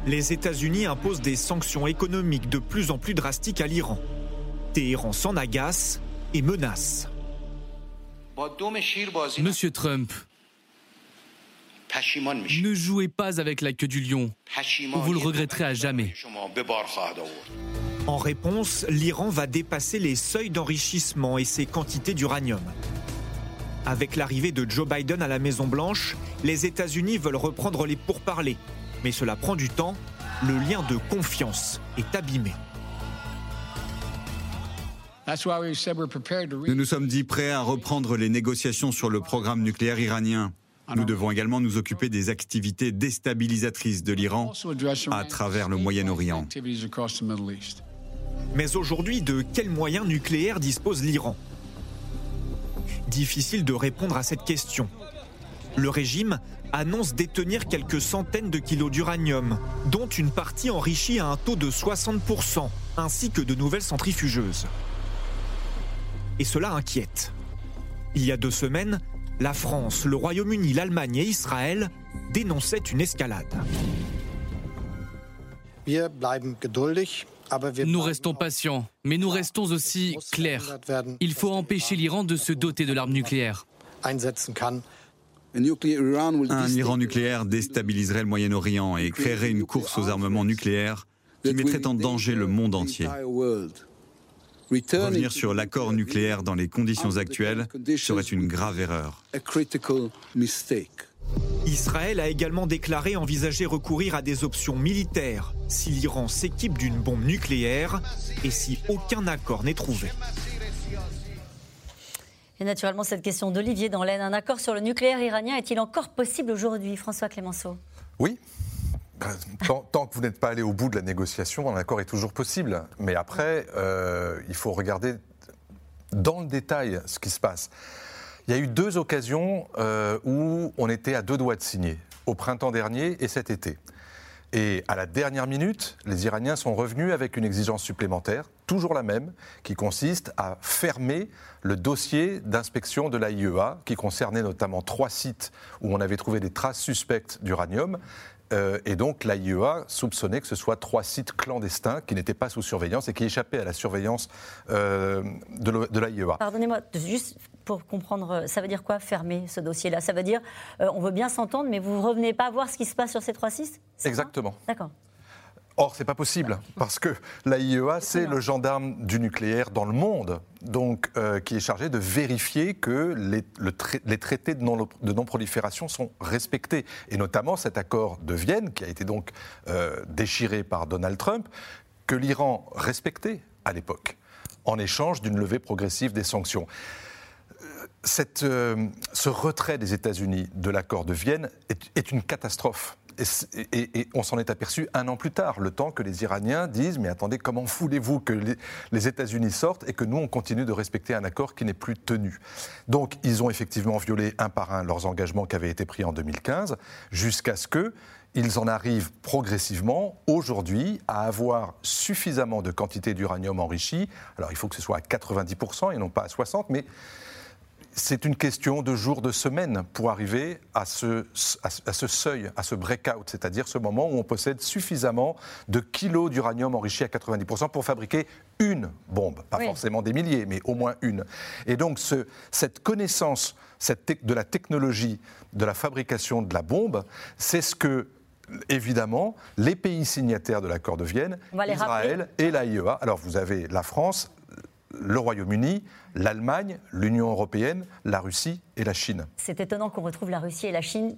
Les États-Unis imposent des sanctions économiques de plus en plus drastiques à l'Iran. Téhéran s'en agace et menace. Monsieur Trump, ne jouez pas avec la queue du lion. Vous le regretterez à jamais. En réponse, l'Iran va dépasser les seuils d'enrichissement et ses quantités d'uranium. Avec l'arrivée de Joe Biden à la Maison-Blanche, les États-Unis veulent reprendre les pourparlers. Mais cela prend du temps, le lien de confiance est abîmé. Nous nous sommes dit prêts à reprendre les négociations sur le programme nucléaire iranien. Nous devons également nous occuper des activités déstabilisatrices de l'Iran à travers le Moyen-Orient. Mais aujourd'hui, de quels moyens nucléaires dispose l'Iran? Difficile de répondre à cette question. Le régime annonce détenir quelques centaines de kilos d'uranium, dont une partie enrichie à un taux de 60%, ainsi que de nouvelles centrifugeuses. Et cela inquiète. Il y a deux semaines, la France, le Royaume-Uni, l'Allemagne et Israël dénonçaient une escalade. Nous restons patients, mais nous restons aussi clairs. Il faut empêcher l'Iran de se doter de l'arme nucléaire. Un Iran nucléaire déstabiliserait le Moyen-Orient et créerait une course aux armements nucléaires qui mettrait en danger le monde entier. Revenir sur l'accord nucléaire dans les conditions actuelles serait une grave erreur. Israël a également déclaré envisager recourir à des options militaires si l'Iran s'équipe d'une bombe nucléaire et si aucun accord n'est trouvé. Et naturellement, cette question d'Olivier dans l'Aisne, un accord sur le nucléaire iranien est-il encore possible aujourd'hui, François Clémenceau Oui, Tant, que vous n'êtes pas allé au bout de la négociation, un accord est toujours possible. Mais après, euh, il faut regarder dans le détail ce qui se passe. Il y a eu deux occasions euh, où on était à deux doigts de signer, au printemps dernier et cet été. Et à la dernière minute, les Iraniens sont revenus avec une exigence supplémentaire, toujours la même, qui consiste à fermer le dossier d'inspection de l'AIEA, qui concernait notamment trois sites où on avait trouvé des traces suspectes d'uranium. Euh, et donc l'AIEA soupçonnait que ce soit trois sites clandestins qui n'étaient pas sous surveillance et qui échappaient à la surveillance euh, de l'AIEA. Pardonnez-moi, juste pour comprendre, ça veut dire quoi fermer ce dossier-là? Ça veut dire euh, on veut bien s'entendre, mais vous ne revenez pas voir ce qui se passe sur ces trois sites? Exactement. D'accord. Or, c'est pas possible, parce que l'AIEA, c'est le gendarme du nucléaire dans le monde, donc euh, qui est chargé de vérifier que les, les traités de non-prolifération sont respectés. Et notamment cet accord de Vienne, qui a été donc euh, déchiré par Donald Trump, que l'Iran respectait à l'époque, en échange d'une levée progressive des sanctions. Euh, ce retrait des États-Unis de l'accord de Vienne est, est une catastrophe et, on s'en est aperçu un an plus tard, le temps que les Iraniens disent Mais attendez, comment voulez-vous que les, États-Unis sortent et que nous, on continue de respecter un accord qui n'est plus tenu? Donc, ils ont effectivement violé un par un leurs engagements qui avaient été pris en 2015, jusqu'à ce que ils en arrivent progressivement aujourd'hui à avoir suffisamment de quantité d'uranium enrichi. Alors il faut que ce soit à 90% et non pas à 60%, mais c'est une question de jours, de semaines pour arriver à ce, à ce seuil, à ce breakout, c'est-à-dire ce moment où on possède suffisamment de kilos d'uranium enrichi à 90% pour fabriquer une bombe. Pas forcément des milliers, mais au moins une. Et donc ce, cette connaissance cette de la technologie de la fabrication de la bombe, c'est ce que évidemment, les pays signataires de l'accord de Vienne, Israël et l'AIEA. Alors vous avez la France, le Royaume-Uni, l'Allemagne, l'Union européenne, la Russie et la Chine. C'est étonnant qu'on retrouve la Russie et la Chine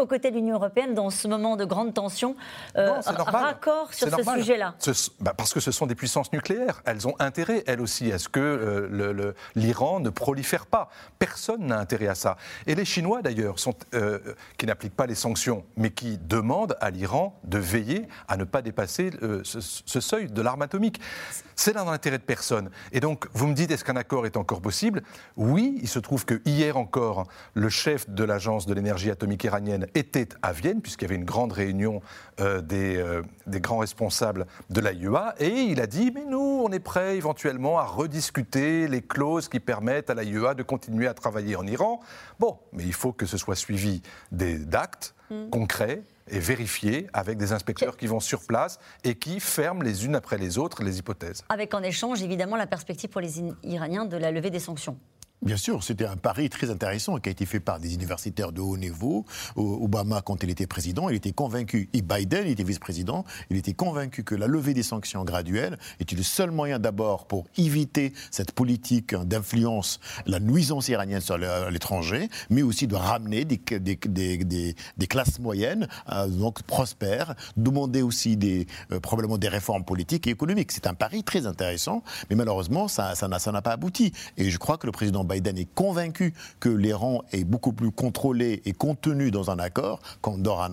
aux côtés de l'Union européenne dans ce moment de grande tension, euh, raccord sur ce sujet-là bah, Parce que ce sont des puissances nucléaires. Elles ont intérêt, elles aussi, à ce que euh, l'Iran ne prolifère pas. Personne n'a intérêt à ça. Et les Chinois, d'ailleurs, euh, qui n'appliquent pas les sanctions, mais qui demandent à l'Iran de veiller à ne pas dépasser euh, ce, seuil de l'arme atomique. C'est dans l'intérêt de personne. Et donc, vous me dites, est-ce qu'un accord est encore possible? Oui, il se trouve que hier encore, le chef de l'agence de l'énergie atomique iranienne était à Vienne, puisqu'il y avait une grande réunion euh, des, euh, des, grands responsables de l'AIEA, et il a dit, mais nous, on est prêts éventuellement à rediscuter les clauses qui permettent à l'AIEA de continuer à travailler en Iran. Bon, mais il faut que ce soit suivi d'actes hmm. concrets et vérifiés avec des inspecteurs qui vont sur place et qui ferment les unes après les autres les hypothèses. Avec en échange, évidemment, la perspective pour les Iraniens de la levée des sanctions. Bien sûr, c'était un pari très intéressant qui a été fait par des universitaires de haut niveau. Obama, quand il était président, il était convaincu, et Biden, il était vice-président, il était convaincu que la levée des sanctions graduelles était le seul moyen d'abord pour éviter cette politique d'influence, la nuisance iranienne sur l'étranger, mais aussi de ramener des, classes moyennes, euh, donc prospères, demander aussi des, euh, probablement des réformes politiques et économiques. C'est un pari très intéressant, mais malheureusement, ça n'a pas abouti. Et je crois que le président Biden est convaincu que l'Iran est beaucoup plus contrôlé et contenu dans un accord qu'en dehors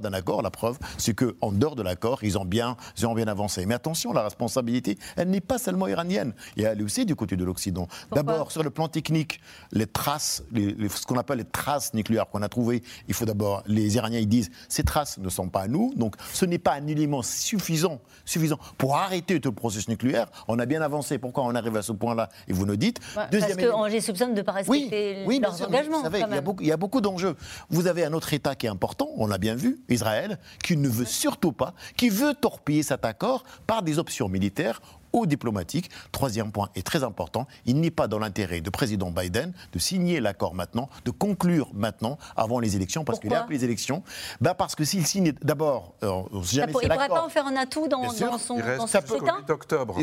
d'un accord. La preuve, c'est qu'en dehors de l'accord, ils, ont bien, ils ont bien avancé. Mais attention, la responsabilité, elle n'est pas seulement iranienne, et elle est aussi du côté de l'Occident. D'abord, sur le plan technique, les traces, ce qu'on appelle les traces nucléaires qu'on a trouvées, il faut d'abord, les Iraniens, ils disent, ces traces ne sont pas à nous, donc ce n'est pas un élément suffisant, suffisant pour arrêter tout le processus nucléaire. On a bien avancé. Pourquoi on arrive à ce point-là? Et vous nous dites. Deuxième parce que soupçonne de ne pas respecter oui, leurs engagements. Vous savez, il y, a beaucoup, il y a beaucoup d'enjeux. Vous avez un autre État qui est important, on l'a bien vu, Israël, qui ne veut surtout pas, qui veut torpiller cet accord par des options militaires ou diplomatique. Troisième point est très important, il n'est pas dans l'intérêt du président Biden de signer l'accord maintenant, de conclure maintenant, avant les élections, parce qu'il y a les élections. Ben parce que s'il signe d'abord, euh, il ne pourrait pas en faire un atout dans, dans son, il reste jusqu'au 8 octobre.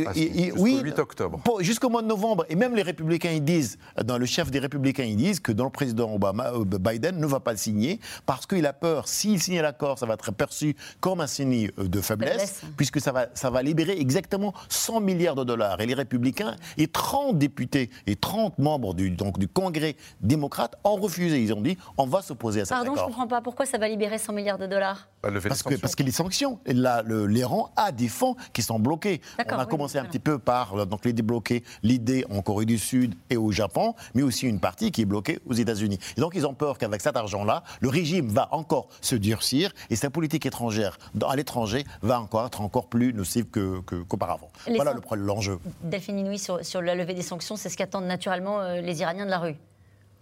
oui, 8 octobre. Jusqu'au mois de novembre. Et même les républicains, ils disent, dans le chef des républicains, ils disent que dans le président Obama, euh, Biden ne va pas le signer parce qu'il a peur, s'il signe l'accord, ça va être perçu comme un signe euh, de faiblesse, puisque ça va, ça va libérer exactement 100 milliards de dollars. Et les républicains et 30 députés et 30 membres du, donc, du Congrès démocrate ont refusé. Ils ont dit on va s'opposer à cet Pardon, je ne comprends pas. Pourquoi ça va libérer 100 milliards de dollars? Bah, parce, que, parce que les sanctions, l'Iran a des fonds qui sont bloqués. On a commencé un petit peu par euh, donc, les débloquer l'idée en Corée du Sud et au Japon, mais aussi une partie qui est bloquée aux États-Unis. Et donc ils ont peur qu'avec cet argent-là, le régime va encore se durcir et sa politique étrangère à l'étranger va encore être encore plus nocive qu'auparavant. Voilà l'enjeu. Delphine Inouï, sur, sur, la levée des sanctions, c'est ce qu'attendent naturellement euh, les Iraniens de la rue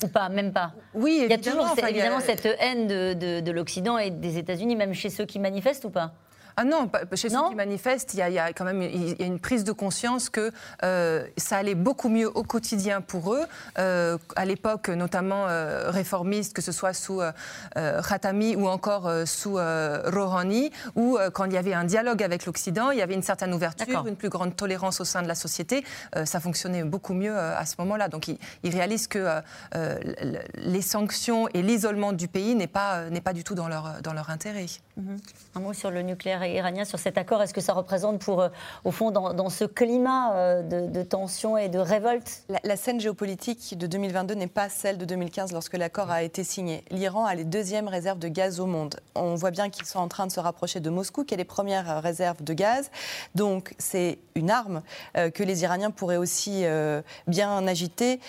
ou pas, même pas. Oui, Il y a toujours évidemment cette haine de, de, de l'Occident et des États-Unis, même chez ceux qui manifestent ou pas? Ah non, chez ceux qui manifestent, il y, a, quand même il y a une prise de conscience que euh, ça allait beaucoup mieux au quotidien pour eux. Euh, à l'époque, notamment euh, réformiste, que ce soit sous Khatami ou encore sous Rouhani, où quand il y avait un dialogue avec l'Occident, il y avait une certaine ouverture, une plus grande tolérance au sein de la société. ça fonctionnait beaucoup mieux à ce moment-là. Donc ils, réalisent que les sanctions et l'isolement du pays n'est pas, n'est pas du tout dans leur, dans leur intérêt. Un mot sur le nucléaire iranien sur cet accord. Est-ce que ça représente pour, euh, au fond, dans, ce climat euh, de, tension et de révolte? La, scène géopolitique de 2022 n'est pas celle de 2015 lorsque l'accord a été signé. L'Iran a les deuxièmes réserves de gaz au monde. On voit bien qu'ils sont en train de se rapprocher de Moscou, qui a les premières réserves de gaz. Donc c'est une arme euh, que les Iraniens pourraient aussi bien agiter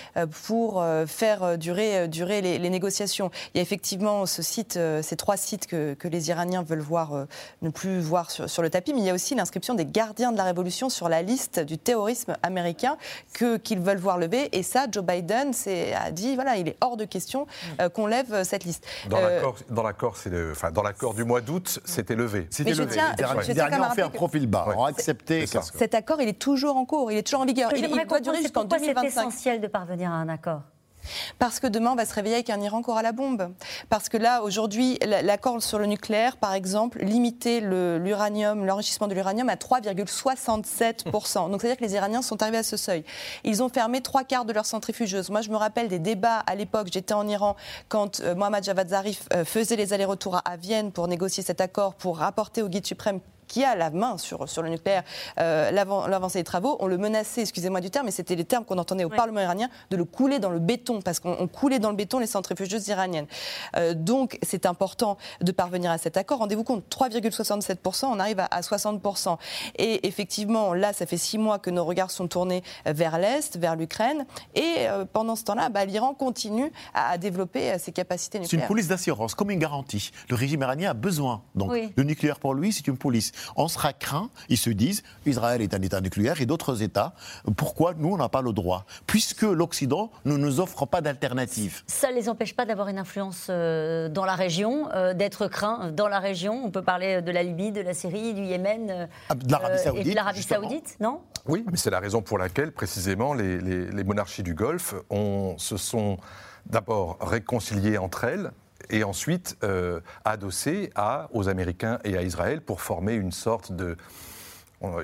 pour faire durer, les, négociations. Il y a effectivement ces trois sites que les Iraniens veulent voir ne plus voir sur, le tapis, mais il y a aussi l'inscription des gardiens de la révolution sur la liste du terrorisme américain que, qu'ils veulent voir lever. Et ça, Joe Biden a dit, voilà, il est hors de question euh, qu'on lève euh, cette liste. Dans euh, l'accord, dans l'accord, c'est enfin, dans l'accord du mois d'août, c'était levé. C'était levé. Tiens, les derniers ont fait un profil bas, ont accepté. Cet accord, il est toujours en cours, il est toujours en vigueur. Il, il doit durer jusqu'en 2025. C'est essentiel de parvenir à un accord. Parce que demain, on va se réveiller avec un Iran qui aura la bombe. Parce que là, aujourd'hui, l'accord sur le nucléaire, par exemple, limitait l'uranium, l'enrichissement de l'uranium à 3,67%. Donc, c'est-à-dire que les Iraniens sont arrivés à ce seuil. Ils ont fermé trois quarts de leurs centrifugeuses. Moi, je me rappelle des débats à l'époque, j'étais en Iran, quand euh, Mohammad Javad Zarif euh, faisait les allers-retours à Vienne pour négocier cet accord, pour rapporter au guide suprême qui a la main sur, sur le nucléaire, euh, l'avancée des travaux, on le menaçait, excusez-moi du terme, mais c'était les termes qu'on entendait au Parlement iranien, de le couler dans le béton, parce qu'on coulait dans le béton les centrifugeuses iraniennes. Euh, donc c'est important de parvenir à cet accord. Rendez-vous compte, 3,67%, on arrive à, 60%. Et effectivement, là, ça fait six mois que nos regards sont tournés vers l'Est, vers l'Ukraine. Et euh, pendant ce temps-là, bah, l'Iran continue à, développer ses capacités nucléaires. C'est une police d'assurance, comme une garantie. Le régime iranien a besoin. Donc le nucléaire pour lui, c'est une police. On sera craint, ils se disent, Israël est un État nucléaire et d'autres États, pourquoi nous, on n'a pas le droit? Puisque l'Occident ne nous offre pas d'alternative. Ça ne les empêche pas d'avoir une influence euh, dans la région, euh, d'être craint dans la région. On peut parler de la Libye, de la Syrie, du Yémen ah, de l'Arabie Saoudite, et de l'Arabie Saoudite, non? Oui, mais c'est la raison pour laquelle, précisément, les, les monarchies du Golfe on, se sont d'abord réconciliées entre elles et ensuite euh, adossées à, aux Américains et à Israël pour former une sorte de...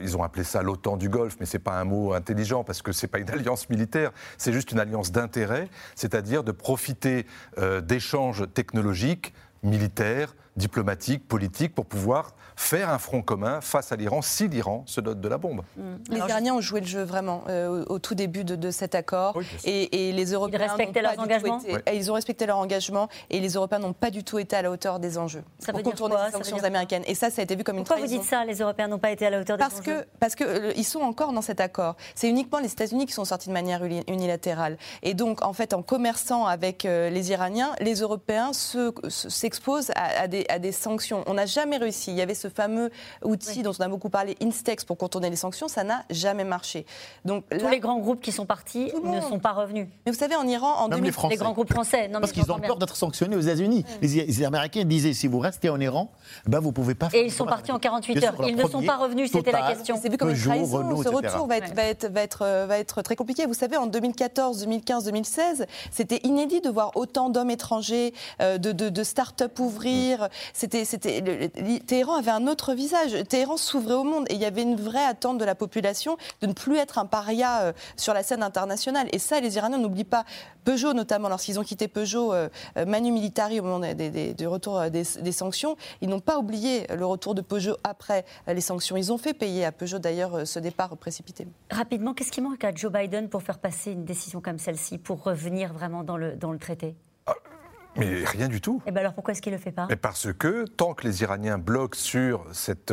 Ils ont appelé ça l'OTAN du Golfe, mais ce n'est pas un mot intelligent parce que ce n'est pas une alliance militaire, c'est juste une alliance d'intérêt, c'est-à-dire de profiter euh, d'échanges technologiques, militaires, diplomatiques, politiques, pour pouvoir faire un front commun face à l'Iran si l'Iran se dote de la bombe. Mm. Les Iraniens ont joué le jeu vraiment euh, au, tout début de, cet accord et, les Européens ils respectaient leurs engagements. Ils ont respecté leur engagement et les Européens n'ont pas du tout été à la hauteur des enjeux. Ça veut dire quoi, les sanctions américaines. Et ça, ça a été vu comme une Pourquoi vous dites ça Les Européens n'ont pas été à la hauteur des parce enjeux que, Parce qu'ils euh, sont encore dans cet accord. C'est uniquement les États-Unis qui sont sortis de manière unilatérale. Et donc, en fait, en commerçant avec euh, les Iraniens, les Européens s'exposent à, des, à des sanctions. On n'a jamais réussi. Il y avait ce fameux outil dont on a beaucoup parlé, Instex, pour contourner les sanctions, ça n'a jamais marché. Donc, Tous les grands groupes qui sont partis ne sont pas revenus. Mais vous savez, en Iran, en 2000, les, grands groupes français. Non, Parce qu'ils ont peur d'être sanctionnés aux États-Unis. Les, Américains disaient si vous restez en Iran, ben vous pouvez pas. Et ils sont partis en 48 heures. Ils ne sont pas revenus. C'était la question. C'est vu comme une trahison. Ce retour va être, va, être, va, être, va être très compliqué. Vous savez, en 2014, 2015, 2016, c'était inédit de voir autant d'hommes étrangers, euh, de, de, de start-up ouvrir. C'était, Téhéran avait un autre visage. Téhéran s'ouvrait au monde et il y avait une vraie attente de la population de ne plus être un paria euh, sur la scène internationale. Et ça, les Iraniens n'oublient pas. Peugeot, notamment, lorsqu'ils ont quitté Peugeot, euh, euh, Manu Militari, au moment du retour des, sanctions, ils n'ont pas oublié le retour de Peugeot après les sanctions. Ils ont fait payer à Peugeot, d'ailleurs, ce départ précipité. Rapidement, qu'est-ce qui manque à Joe Biden pour faire passer une décision comme celle-ci, pour revenir vraiment dans le, traité? Mais rien du tout. Et eh bien alors pourquoi est-ce qu'il ne le fait pas? Parce que tant que les Iraniens bloquent sur cette,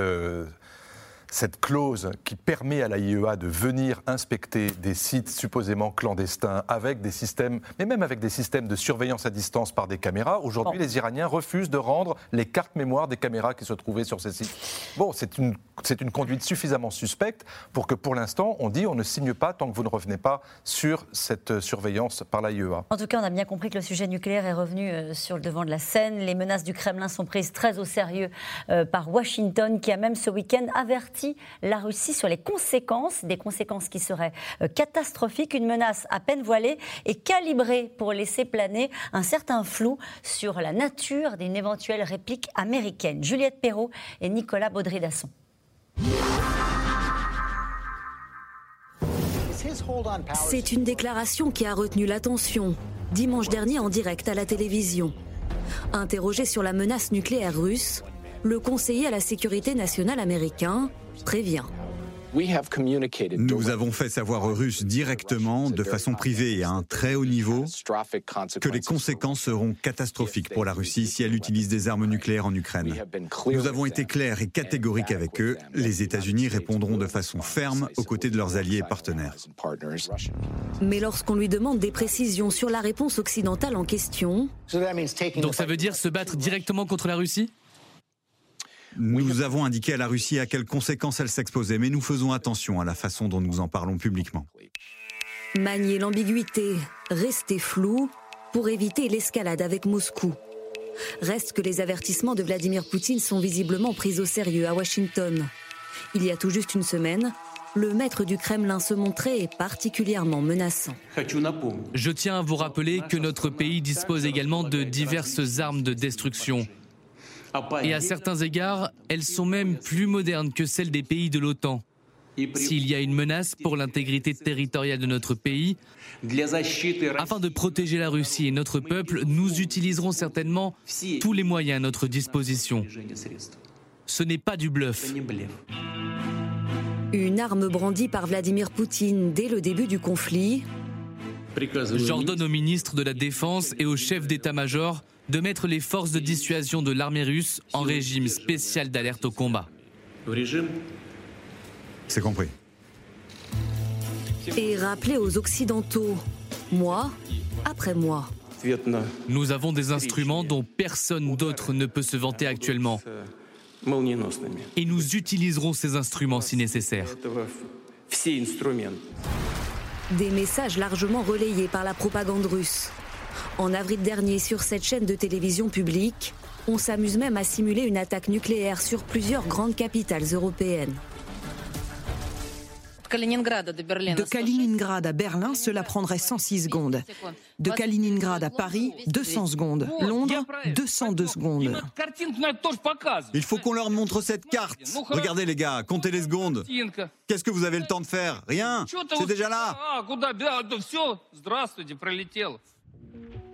cette clause qui permet à la IEA de venir inspecter des sites supposément clandestins avec des systèmes, mais même avec des systèmes de surveillance à distance par des caméras, aujourd'hui les Iraniens refusent de rendre les cartes mémoire des caméras qui se trouvaient sur ces sites. Bon, c'est une, c'est une conduite suffisamment suspecte pour que pour l'instant on dit on ne signe pas tant que vous ne revenez pas sur cette surveillance par la IEA. En tout cas, on a bien compris que le sujet nucléaire est revenu euh, sur le devant de la scène. Les menaces du Kremlin sont prises très au sérieux euh, par Washington qui a même ce week-end averti la Russie sur les conséquences, des conséquences qui seraient euh, catastrophiques, une menace à peine voilée et calibrée pour laisser planer un certain flou sur la nature d'une éventuelle réplique américaine. Juliette Perrault et Nicolas Baudry-Dasson. C'est une déclaration qui a retenu l'attention dimanche dernier en direct à la télévision. Interrogé sur la menace nucléaire russe, le conseiller à la sécurité nationale américain prévient. Nous avons fait savoir aux Russes directement, de façon privée et à un très haut niveau, que les conséquences seront catastrophiques pour la Russie si elle utilise des armes nucléaires en Ukraine. Nous avons été clairs et catégoriques avec eux. Les États-Unis répondront de façon ferme aux côtés de leurs alliés et partenaires. Mais lorsqu'on lui demande des précisions sur la réponse occidentale en question... Donc ça veut dire se battre directement contre la Russie? Nous avons indiqué à la Russie à quelles conséquences elle s'exposait, mais nous faisons attention à la façon dont nous en parlons publiquement. Manier l'ambiguïté, rester flou pour éviter l'escalade avec Moscou. Reste que les avertissements de Vladimir Poutine sont visiblement pris au sérieux à Washington. Il y a tout juste une semaine, le maître du Kremlin se montrait particulièrement menaçant. Je tiens à vous rappeler que notre pays dispose également de diverses armes de destruction et à certains égards, elles sont même plus modernes que celles des pays de l'OTAN. S'il y a une menace pour l'intégrité territoriale de notre pays, afin de protéger la Russie et notre peuple, nous utiliserons certainement tous les moyens à notre disposition. Ce n'est pas du bluff. Une arme brandie par Vladimir Poutine dès le début du conflit. J'ordonne au ministre de la Défense et au chef d'état-major de mettre les forces de dissuasion de l'armée russe en régime spécial d'alerte au combat. C'est compris. Et rappeler aux Occidentaux, moi après moi. Nous avons des instruments dont personne d'autre ne peut se vanter actuellement. Et nous utiliserons ces instruments si nécessaire. Des messages largement relayés par la propagande russe. En avril dernier, sur cette chaîne de télévision publique, on s'amuse même à simuler une attaque nucléaire sur plusieurs grandes capitales européennes. De Kaliningrad à Berlin, cela prendrait 106 secondes. De Kaliningrad à Paris, 200 secondes. Londres, 202 secondes. Il faut qu'on leur montre cette carte. Regardez les gars, comptez les secondes. Qu'est-ce que vous avez le temps de faire? Rien. C'est déjà là.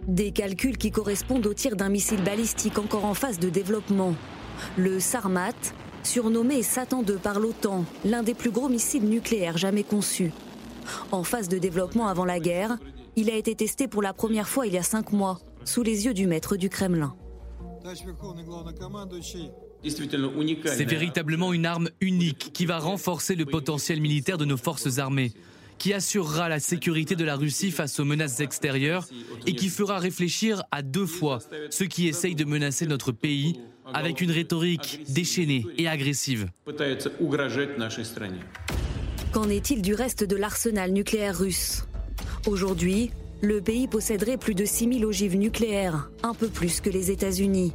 Des calculs qui correspondent au tir d'un missile balistique encore en phase de développement. Le Sarmat, surnommé Satan II par l'OTAN, l'un des plus gros missiles nucléaires jamais conçus. En phase de développement avant la guerre, il a été testé pour la première fois il y a cinq mois, sous les yeux du maître du Kremlin. C'est véritablement une arme unique qui va renforcer le potentiel militaire de nos forces armées, qui assurera la sécurité de la Russie face aux menaces extérieures et qui fera réfléchir à deux fois ceux qui essayent de menacer notre pays avec une rhétorique déchaînée et agressive. Qu'en est-il du reste de l'arsenal nucléaire russe? Aujourd'hui, le pays posséderait plus de 6000 ogives nucléaires, un peu plus que les États-Unis.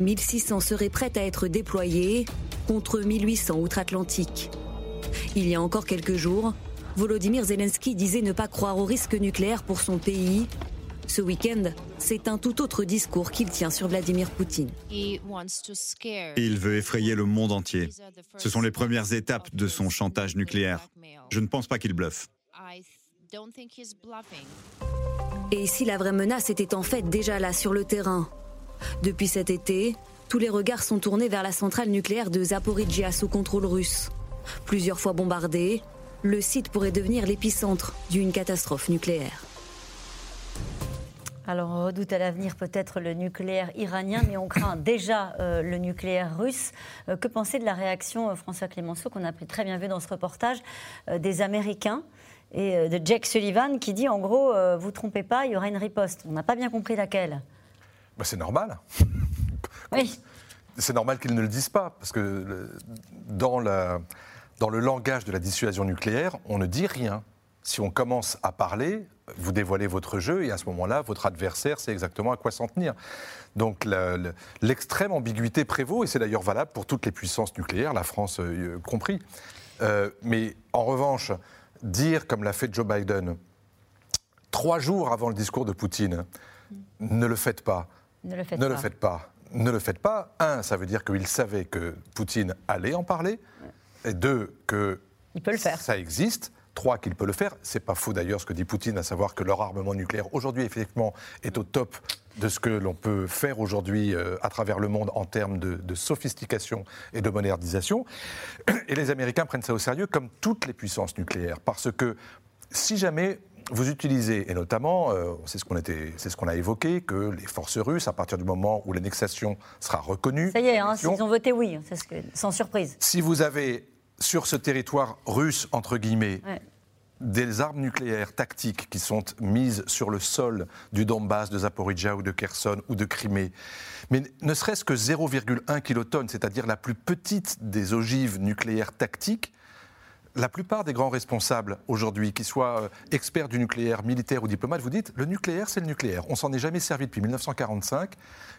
1600 seraient prêtes à être déployées contre 1800 outre-Atlantique. Il y a encore quelques jours, Volodymyr Zelensky disait ne pas croire au risque nucléaire pour son pays. Ce week-end, c'est un tout autre discours qu'il tient sur Vladimir Poutine. Il veut effrayer le monde entier. Ce sont les premières étapes de son chantage nucléaire. Je ne pense pas qu'il bluffe. Et si la vraie menace était en fait déjà là sur le terrain? Depuis cet été, tous les regards sont tournés vers la centrale nucléaire de Zaporizhia sous contrôle russe. Plusieurs fois bombardée, le site pourrait devenir l'épicentre d'une catastrophe nucléaire. Alors on redoute à l'avenir peut-être le nucléaire iranien, mais on craint déjà euh, le nucléaire russe. Euh, que penser de la réaction, euh, François Clémenceau, qu'on a très bien vu dans ce reportage, des Américains et de Jack Sullivan qui dit en gros, vous trompez pas, il y aura une riposte. On n'a pas bien compris laquelle. Bah, c'est normal. oui. C'est normal qu'ils ne le disent pas, parce que dans, la, dans le langage de la dissuasion nucléaire, on ne dit rien. Si on commence à parler, vous dévoilez votre jeu et à ce moment-là, votre adversaire sait exactement à quoi s'en tenir. Donc l'extrême ambiguïté prévaut et c'est d'ailleurs valable pour toutes les puissances nucléaires, la France euh, compris. Euh, mais en revanche, dire comme l'a fait Joe Biden, trois jours avant le discours de Poutine, ne le faites pas. Ne le faites ne pas. Le faites pas. Ne le faites pas. Un, ça veut dire qu'il savait que Poutine allait en parler. Et deux, que Il peut le faire. ça existe. Trois, qu'il peut le faire. C'est pas faux d'ailleurs ce que dit Poutine, à savoir que leur armement nucléaire aujourd'hui, effectivement, est au top de ce que l'on peut faire aujourd'hui euh, à travers le monde en termes de, de, sophistication et de modernisation. Et les Américains prennent ça au sérieux, comme toutes les puissances nucléaires, parce que si jamais vous utilisez, et notamment, euh, c'est ce qu'on ce qu'on a évoqué, que les forces russes, à partir du moment où l'annexation sera reconnue, ça y est, hein, ils ont voté oui, ce que, sans surprise. Si vous avez sur ce territoire russe, entre guillemets, ouais. des armes nucléaires tactiques qui sont mises sur le sol du Donbass, de Zaporizhia ou de Kherson ou de Crimée, mais ne serait-ce que 0,1 kilotonnes, c'est-à-dire la plus petite des ogives nucléaires tactiques, la plupart des grands responsables aujourd'hui, qu'ils soient experts du nucléaire, militaires ou diplomates, vous dites le nucléaire, c'est le nucléaire. On s'en est jamais servi depuis 1945.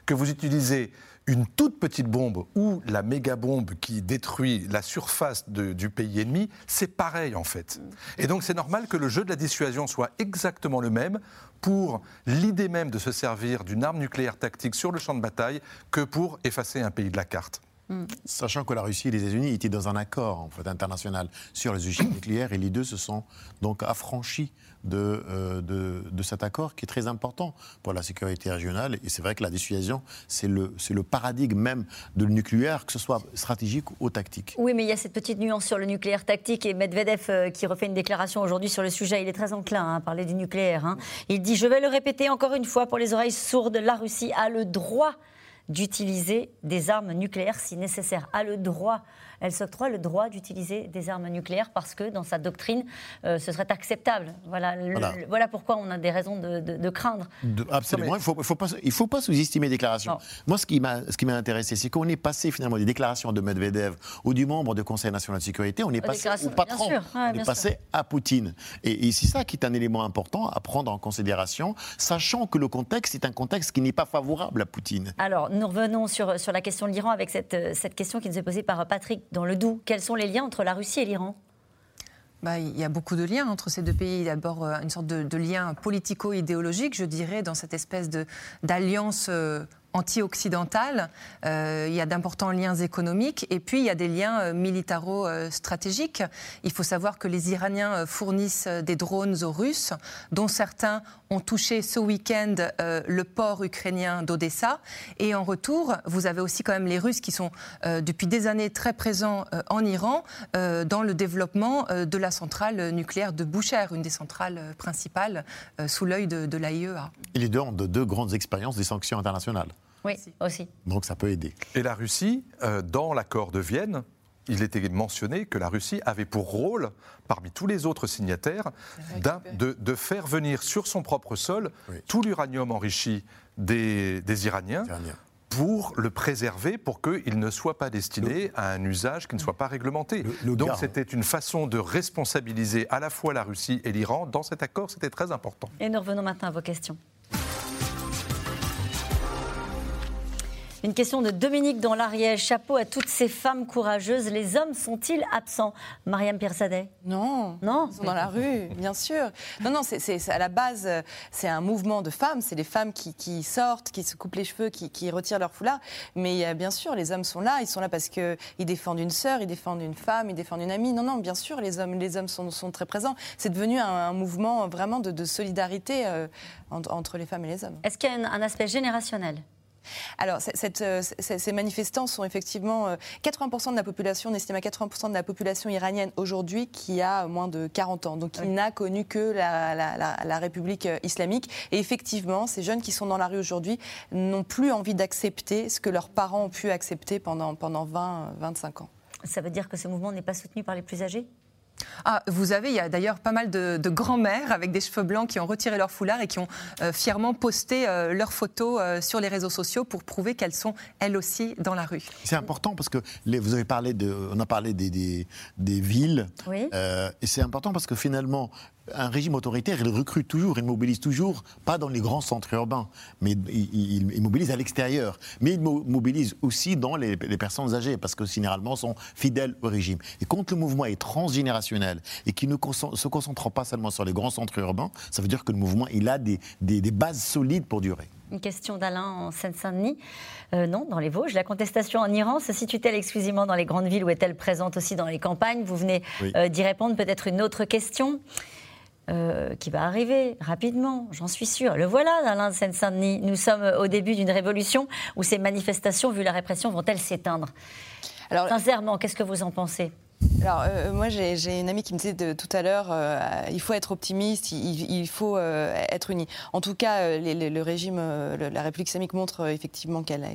Que vous utilisez une toute petite bombe ou la méga bombe qui détruit la surface du pays ennemi, c'est pareil en fait. Et donc c'est normal que le jeu de la dissuasion soit exactement le même pour l'idée même de se servir d'une arme nucléaire tactique sur le champ de bataille que pour effacer un pays de la carte. Mmh. Sachant que la Russie et les États-Unis étaient dans un accord en fait, international sur les ogives nucléaires et les deux se sont donc affranchis de, euh, de, de, cet accord qui est très important pour la sécurité régionale. Et c'est vrai que la dissuasion, c'est le, le paradigme même de le nucléaire, que ce soit stratégique ou tactique. Oui, mais il y a cette petite nuance sur le nucléaire tactique et Medvedev euh, qui refait une déclaration aujourd'hui sur le sujet. Il est très enclin hein, à parler du nucléaire. Hein. Il dit, je vais le répéter encore une fois pour les oreilles sourdes, la Russie a le droit d'utiliser des armes nucléaires si nécessaire, a le droit elle s'octroie le droit d'utiliser des armes nucléaires parce que dans sa doctrine, euh, ce serait acceptable. Voilà, voilà. pourquoi on a des raisons de, craindre. absolument, il ne faut, pas, il faut pas sous-estimer les déclarations. Moi, ce qui m'a intéressé, c'est qu'on est passé finalement des déclarations de Medvedev ou du membre du Conseil national de sécurité, on est passé au patron, on est passé à Poutine. Et, c'est ça qui est un élément important à prendre en considération, sachant que le contexte est un contexte qui n'est pas favorable à Poutine. Alors, nous revenons sur, sur la question de l'Iran avec cette, cette question qui nous est posée par Patrick dans le Doubs. Quels sont les liens entre la Russie et l'Iran? Bah, il y a beaucoup de liens entre ces deux pays. D'abord, euh, une sorte de, lien politico-idéologique, je dirais, dans cette espèce d'alliance euh, anti-occidentale. Euh, il y a d'importants liens économiques et puis il y a des liens euh, militaro-stratégiques. Il faut savoir que les Iraniens euh, fournissent des drones aux Russes, dont certains ont touché ce week-end le port ukrainien d'Odessa. Et en retour, vous avez aussi quand même les Russes qui sont depuis des années très présents en Iran dans le développement de la centrale nucléaire de Boucher, une des centrales principales sous l'œil de, de l'AIEA. Les deux ont de deux grandes expériences des sanctions internationales. Oui, aussi. Donc ça peut aider. Et la Russie, euh, dans l'accord de Vienne, il était mentionné que la Russie avait pour rôle, parmi tous les autres signataires, de, faire venir sur son propre sol tout l'uranium enrichi des, Iraniens pour le préserver, pour qu'il ne soit pas destiné à un usage qui ne soit pas réglementé. Donc c'était une façon de responsabiliser à la fois la Russie et l'Iran dans cet accord, c'était très important. Et nous revenons maintenant à vos questions. Une question de Dominique dans l'Ariège. Chapeau à toutes ces femmes courageuses. Les hommes sont-ils absents? Mariam Pirsadet Non. Non? Ils sont dans la rue, bien sûr. Non, non, c'est à la base, c'est un mouvement de femmes. C'est les femmes qui, sortent, qui se coupent les cheveux, qui, retirent leur foulard. Mais bien sûr, les hommes sont là. Ils sont là parce qu'ils défendent une sœur, ils défendent une femme, ils défendent une amie. Non, non, bien sûr, les hommes, les hommes sont, très présents. C'est devenu un, mouvement vraiment de, solidarité euh, entre, les femmes et les hommes. Est-ce qu'il y a un aspect générationnel? Alors, euh, ces manifestants sont effectivement 80% euh, de la population, on estime à 80% de la population iranienne aujourd'hui qui a moins de 40 ans, donc qui n'a connu que la, République euh, islamique. Et effectivement, ces jeunes qui sont dans la rue aujourd'hui n'ont plus envie d'accepter ce que leurs parents ont pu accepter pendant, pendant 20, 25 ans. Ça veut dire que ce mouvement n'est pas soutenu par les plus âgés? Ah, vous avez, il y a d'ailleurs pas mal de, de grands-mères avec des cheveux blancs qui ont retiré leur foulard et qui ont euh, fièrement posté euh, leurs photos euh, sur les réseaux sociaux pour prouver qu'elles sont elles aussi dans la rue. C'est important parce que vous avez parlé de, on a parlé des, des, des villes, oui. et c'est important parce que finalement un régime autoritaire, il recrute toujours, il mobilise toujours, pas dans les grands centres urbains, mais il, mobilise à l'extérieur. Mais il mobilise aussi dans les, personnes âgées, parce que généralement sont fidèles au régime. Et quand le mouvement est transgénérationnel et qui ne se concentre pas seulement sur les grands centres urbains, ça veut dire que le mouvement, il a des, bases solides pour durer. Une question d'Alain en Seine-Saint-Denis. Euh, non, dans les Vosges. La contestation en Iran se situe-t-elle exclusivement dans les grandes villes ou est-elle présente aussi dans les campagnes? Vous venez euh, d'y répondre. Peut-être une autre question euh, qui va arriver rapidement, j'en suis sûre. Le voilà, Alain de Seine-Saint-Denis. Nous sommes au début d'une révolution où ces manifestations, vu la répression, vont-elles s'éteindre? Alors, Sincèrement, qu'est-ce que vous en pensez? Alors, euh, moi, j'ai une amie qui me disait de, tout à l'heure, euh, il faut être optimiste, il, faut être uni. En tout cas, le régime, la République islamique montre effectivement qu'elle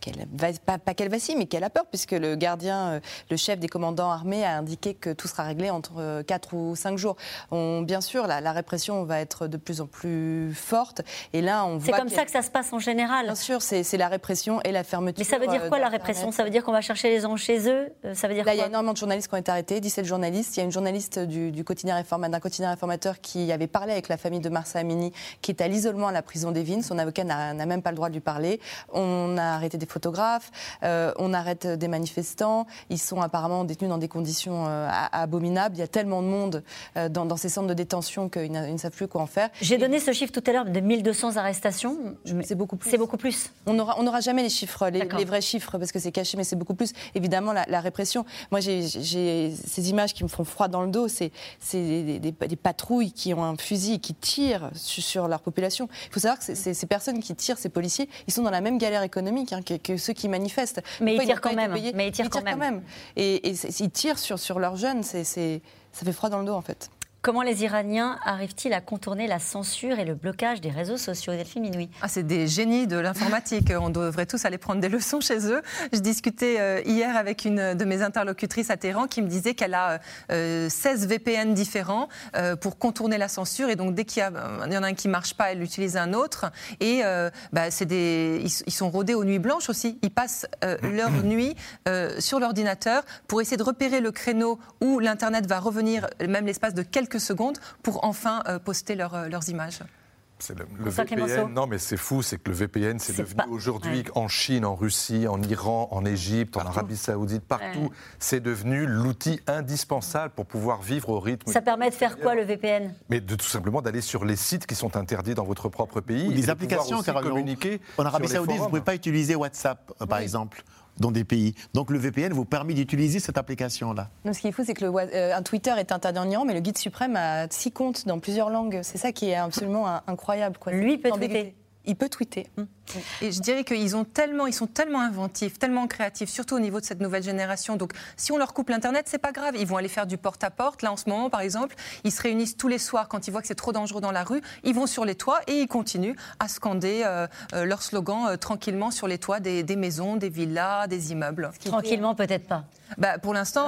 qu'elle pas, pas qu'elle vacille, mais qu'elle a peur, puisque le gardien, euh, le chef des commandants armés a indiqué que tout sera réglé entre 4 euh, ou 5 jours. On, bien sûr, la, répression va être de plus en plus forte. Et là, on C'est comme ça que ça se passe en général. Bien sûr, c'est la répression et la fermeture. Mais ça veut dire quoi la répression? Ça veut dire qu'on va chercher les gens chez eux? Ça veut dire Là, il y a énormément de journalistes qui ont été arrêtés, 17 journalistes. Il y a une journaliste du, quotidien réformateur, d'un quotidien réformateur qui avait parlé avec la famille de Marsa Amini, qui est à l'isolement à la prison des Vignes. Son avocat n'a même pas le droit de lui parler. On a arrêté des photographes, euh, on arrête des manifestants, ils sont apparemment détenus dans des conditions euh, abominables. Il y a tellement de monde euh, dans, ces centres de détention qu'ils ne savent plus quoi en faire. J'ai donné ce chiffre tout à l'heure de 1200 arrestations. C'est beaucoup plus. C'est beaucoup plus. On n'aura on aura jamais les chiffres, les, vrais chiffres, parce que c'est caché, mais c'est beaucoup plus. Évidemment, la, répression. Moi, j'ai ces images qui me font froid dans le dos. C'est des, patrouilles qui ont un fusil qui tirent sur, leur population. Il faut savoir que ces personnes qui tirent, ces policiers, ils sont dans la même galère économique hein, que, ceux qui manifestent. Mais ils tirent quand même. Mais ils tirent, quand, même. Et, ils tirent sur, sur leurs jeunes. C'est, ça fait froid dans le dos, en fait. Comment les Iraniens arrivent-ils à contourner la censure et le blocage des réseaux sociaux Delphine Minoui? Ah, c'est des génies de l'informatique. On devrait tous aller prendre des leçons chez eux. Je discutais euh, hier avec une de mes interlocutrices à Téhéran qui me disait qu'elle a 16 euh, VPN différents euh, pour contourner la censure. Et donc, dès qu'il y, y, en a un qui ne marche pas, elle utilise un autre. Et bah, des, ils, sont rodés aux nuits blanches aussi. Ils passent leur nuit sur l'ordinateur pour essayer de repérer le créneau où l'Internet va revenir, même l'espace de quelques secondes pour enfin euh, poster euh, leurs images. C'est le, VPN. Non, mais c'est fou, c'est que le VPN, c'est devenu aujourd'hui en Chine, en Russie, en Iran, en Égypte, en Arabie Saoudite, partout, c'est devenu l'outil indispensable pour pouvoir vivre au rythme. Ça permet de faire quoi le VPN Mais de tout simplement d'aller sur les sites qui sont interdits dans votre propre pays. les applications, car communiquer. En Arabie Saoudite, vous ne pouvez pas utiliser WhatsApp, euh, par exemple dans des pays. Donc le VPN vous permet d'utiliser cette application-là. Ce qui est fou, c'est que le, euh, un Twitter est interdit en Iran, mais le guide suprême a six comptes dans plusieurs langues. C'est ça qui est absolument incroyable. Quoi. Lui peut tweeter. Il peut tweeter. Hum. Et je dirais qu'ils ont tellement, ils sont tellement inventifs, tellement créatifs, surtout au niveau de cette nouvelle génération. Donc, si on leur coupe l'internet, c'est pas grave. Ils vont aller faire du porte-à-porte. Là, en ce moment, par exemple, ils se réunissent tous les soirs quand ils voient que c'est trop dangereux dans la rue. Ils vont sur les toits et ils continuent à scander euh, euh, leur slogan euh, tranquillement sur les toits des, maisons, des villas, des immeubles. Tranquillement, peut-être pas. Bah, pour l'instant,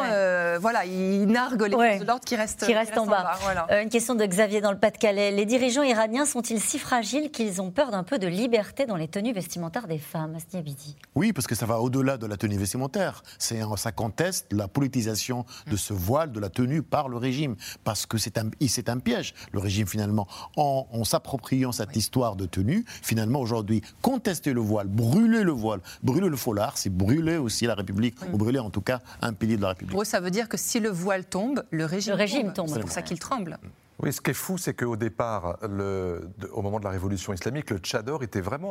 voilà, ils narguent les forces de l'ordre qui restent, qui restent en bas. une question de Xavier dans le Pas-de-Calais. Les dirigeants iraniens sont-ils si fragiles qu'ils ont peur d'un peu de liberté dans les tenues vestimentaires des femmes, Asniabidi Oui, parce que ça va au-delà de la tenue vestimentaire. Ça conteste la politisation de ce voile, de la tenue par le régime, parce que c'est un, un piège. Le régime, finalement, en, s'appropriant cette histoire de tenue, finalement, aujourd'hui, contester le voile, brûler le voile, brûler le foulard, c'est brûler aussi la République, ou brûler en tout cas un pilier de la République. Pour eux, ça veut dire que si le voile tombe, le régime, le régime tombe. C'est pour ça qu'il tremble. Oui, ce qui est fou, c'est qu'au départ, au moment de la révolution islamique, le tchador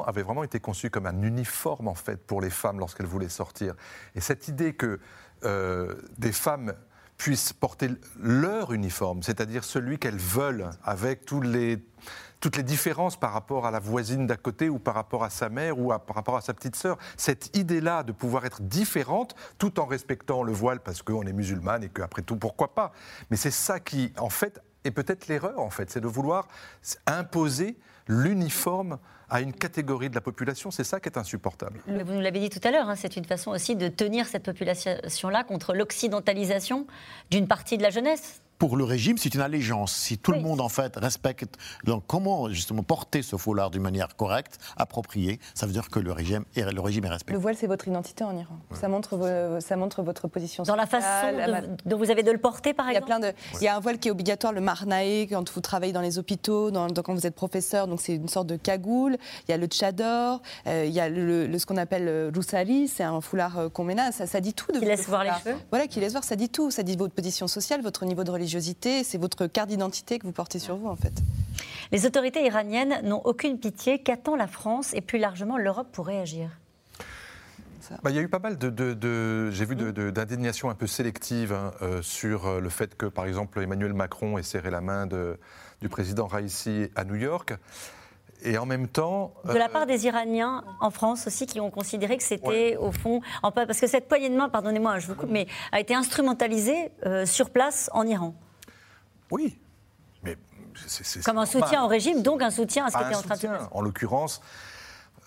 avait vraiment été conçu comme un uniforme en fait pour les femmes lorsqu'elles voulaient sortir. Et cette idée que euh, des femmes puissent porter leur uniforme, c'est-à-dire celui qu'elles veulent, avec toutes les différences par rapport à la voisine d'à côté ou par rapport à sa mère ou par rapport à sa petite sœur. Cette idée-là de pouvoir être différente tout en respectant le voile parce qu'on est musulmane et qu'après tout, pourquoi pas? Mais c'est ça qui, en fait, et peut-être l'erreur, en fait, c'est de vouloir imposer l'uniforme à une catégorie de la population. C'est ça qui est insupportable. vous nous l'avez dit tout à l'heure, hein, c'est une façon aussi de tenir cette population-là contre l'occidentalisation d'une partie de la jeunesse pour le régime, c'est une allégeance. Si tout le monde, en fait, respecte donc, comment, justement, porter ce foulard d'une manière correcte, appropriée, ça veut dire que le régime est, le régime est respecté. Le voile, c'est votre identité en Iran. Ça, montre ça montre votre position Dans la façon dont vous avez de le porter, par exemple il y, a plein de, il y a un voile qui est obligatoire, le marnae, quand vous travaillez dans les hôpitaux, dans, quand vous êtes professeur, donc c'est une sorte de cagoule. Il y a le tchador, euh, il y a le, ce qu'on appelle le roussali, c'est un foulard euh, qu'on là. Ça, ça dit tout de Qui laisse voir les cheveux Voilà, qui laisse voir, ça dit tout. Ça dit votre position sociale, votre niveau de religion c'est votre carte d'identité que vous portez sur vous en fait. Les autorités iraniennes n'ont aucune pitié. Qu'attend la France et plus largement l'Europe pour réagir bah, il y a eu pas mal de, j'ai vu d'indignation un peu sélective hein, euh, sur euh, le fait que, par exemple, Emmanuel Macron ait serré la main du président Raisi à New York. Et en même temps. De la part euh, des Iraniens en France aussi, qui ont considéré que c'était au fond. Parce que cette poignée de main, pardonnez-moi, je vous coupe, mais a été instrumentalisée euh, sur place en Iran. Oui. Mais Comme un soutien au régime, donc un soutien à ce qui était en train de se. En l'occurrence,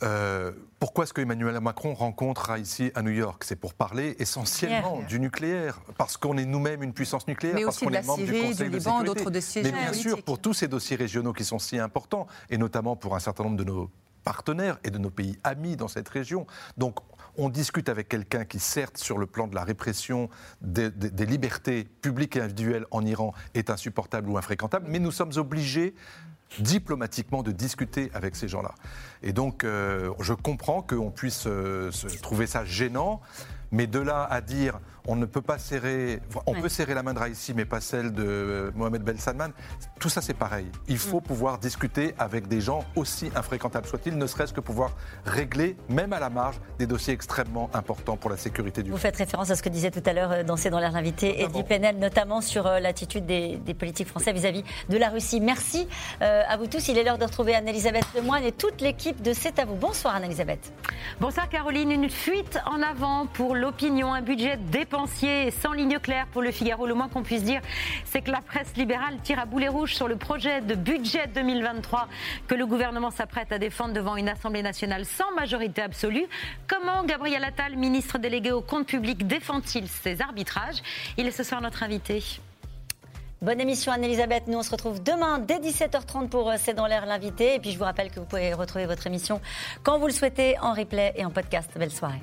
euh, pourquoi est-ce que Emmanuel Macron rencontre ici à New York? C'est pour parler essentiellement du nucléaire, parce qu'on est nous-mêmes une puissance nucléaire, Mais parce qu'on est membre du Conseil de Liban, d'autres dossiers Mais bien sûr, pour tous ces dossiers régionaux qui sont si importants, et notamment pour un certain nombre de nos partenaires et de nos pays amis dans cette région. Donc on discute avec quelqu'un qui, certes, sur le plan de la répression des, des, libertés publiques et individuelles en Iran, est insupportable ou infréquentable, mais nous sommes obligés diplomatiquement de discuter avec ces gens-là. Et donc, euh, je comprends qu'on puisse euh, trouver ça gênant, mais de là à dire on ne peut pas serrer, on peut serrer la main de Raïssi, mais pas celle de Mohamed Ben Salman. Tout ça, c'est pareil. Il faut mm. pouvoir discuter avec des gens aussi infréquentables soient-ils, ne serait-ce que pouvoir régler, même à la marge, des dossiers extrêmement importants pour la sécurité du Vous faites référence à ce que disait tout à l'heure euh, dans dans l'air l'invité Eddie Penel, notamment sur euh, l'attitude des, politiques français vis-à-vis de la Russie. Merci euh, à vous tous. Il est l'heure de retrouver Anne-Elisabeth Lemoine et toute l'équipe de C'est à vous. Bonsoir Anne-Elisabeth. Bonsoir Caroline. Une fuite en avant pour l'opinion, un budget sans ligne claire pour le Figaro. Le moins qu'on puisse dire, c'est que la presse libérale tire à boulet rouge sur le projet de budget 2023 que le gouvernement s'apprête à défendre devant une Assemblée nationale sans majorité absolue. Comment Gabriel Attal, ministre délégué au compte public, défend-il ces arbitrages? Il est ce soir notre invité. Bonne émission Anne-Elisabeth. Nous on se retrouve demain dès 17h30 pour euh, C'est dans l'air l'invité. Et puis je vous rappelle que vous pouvez retrouver votre émission quand vous le souhaitez en replay et en podcast. Belle soirée.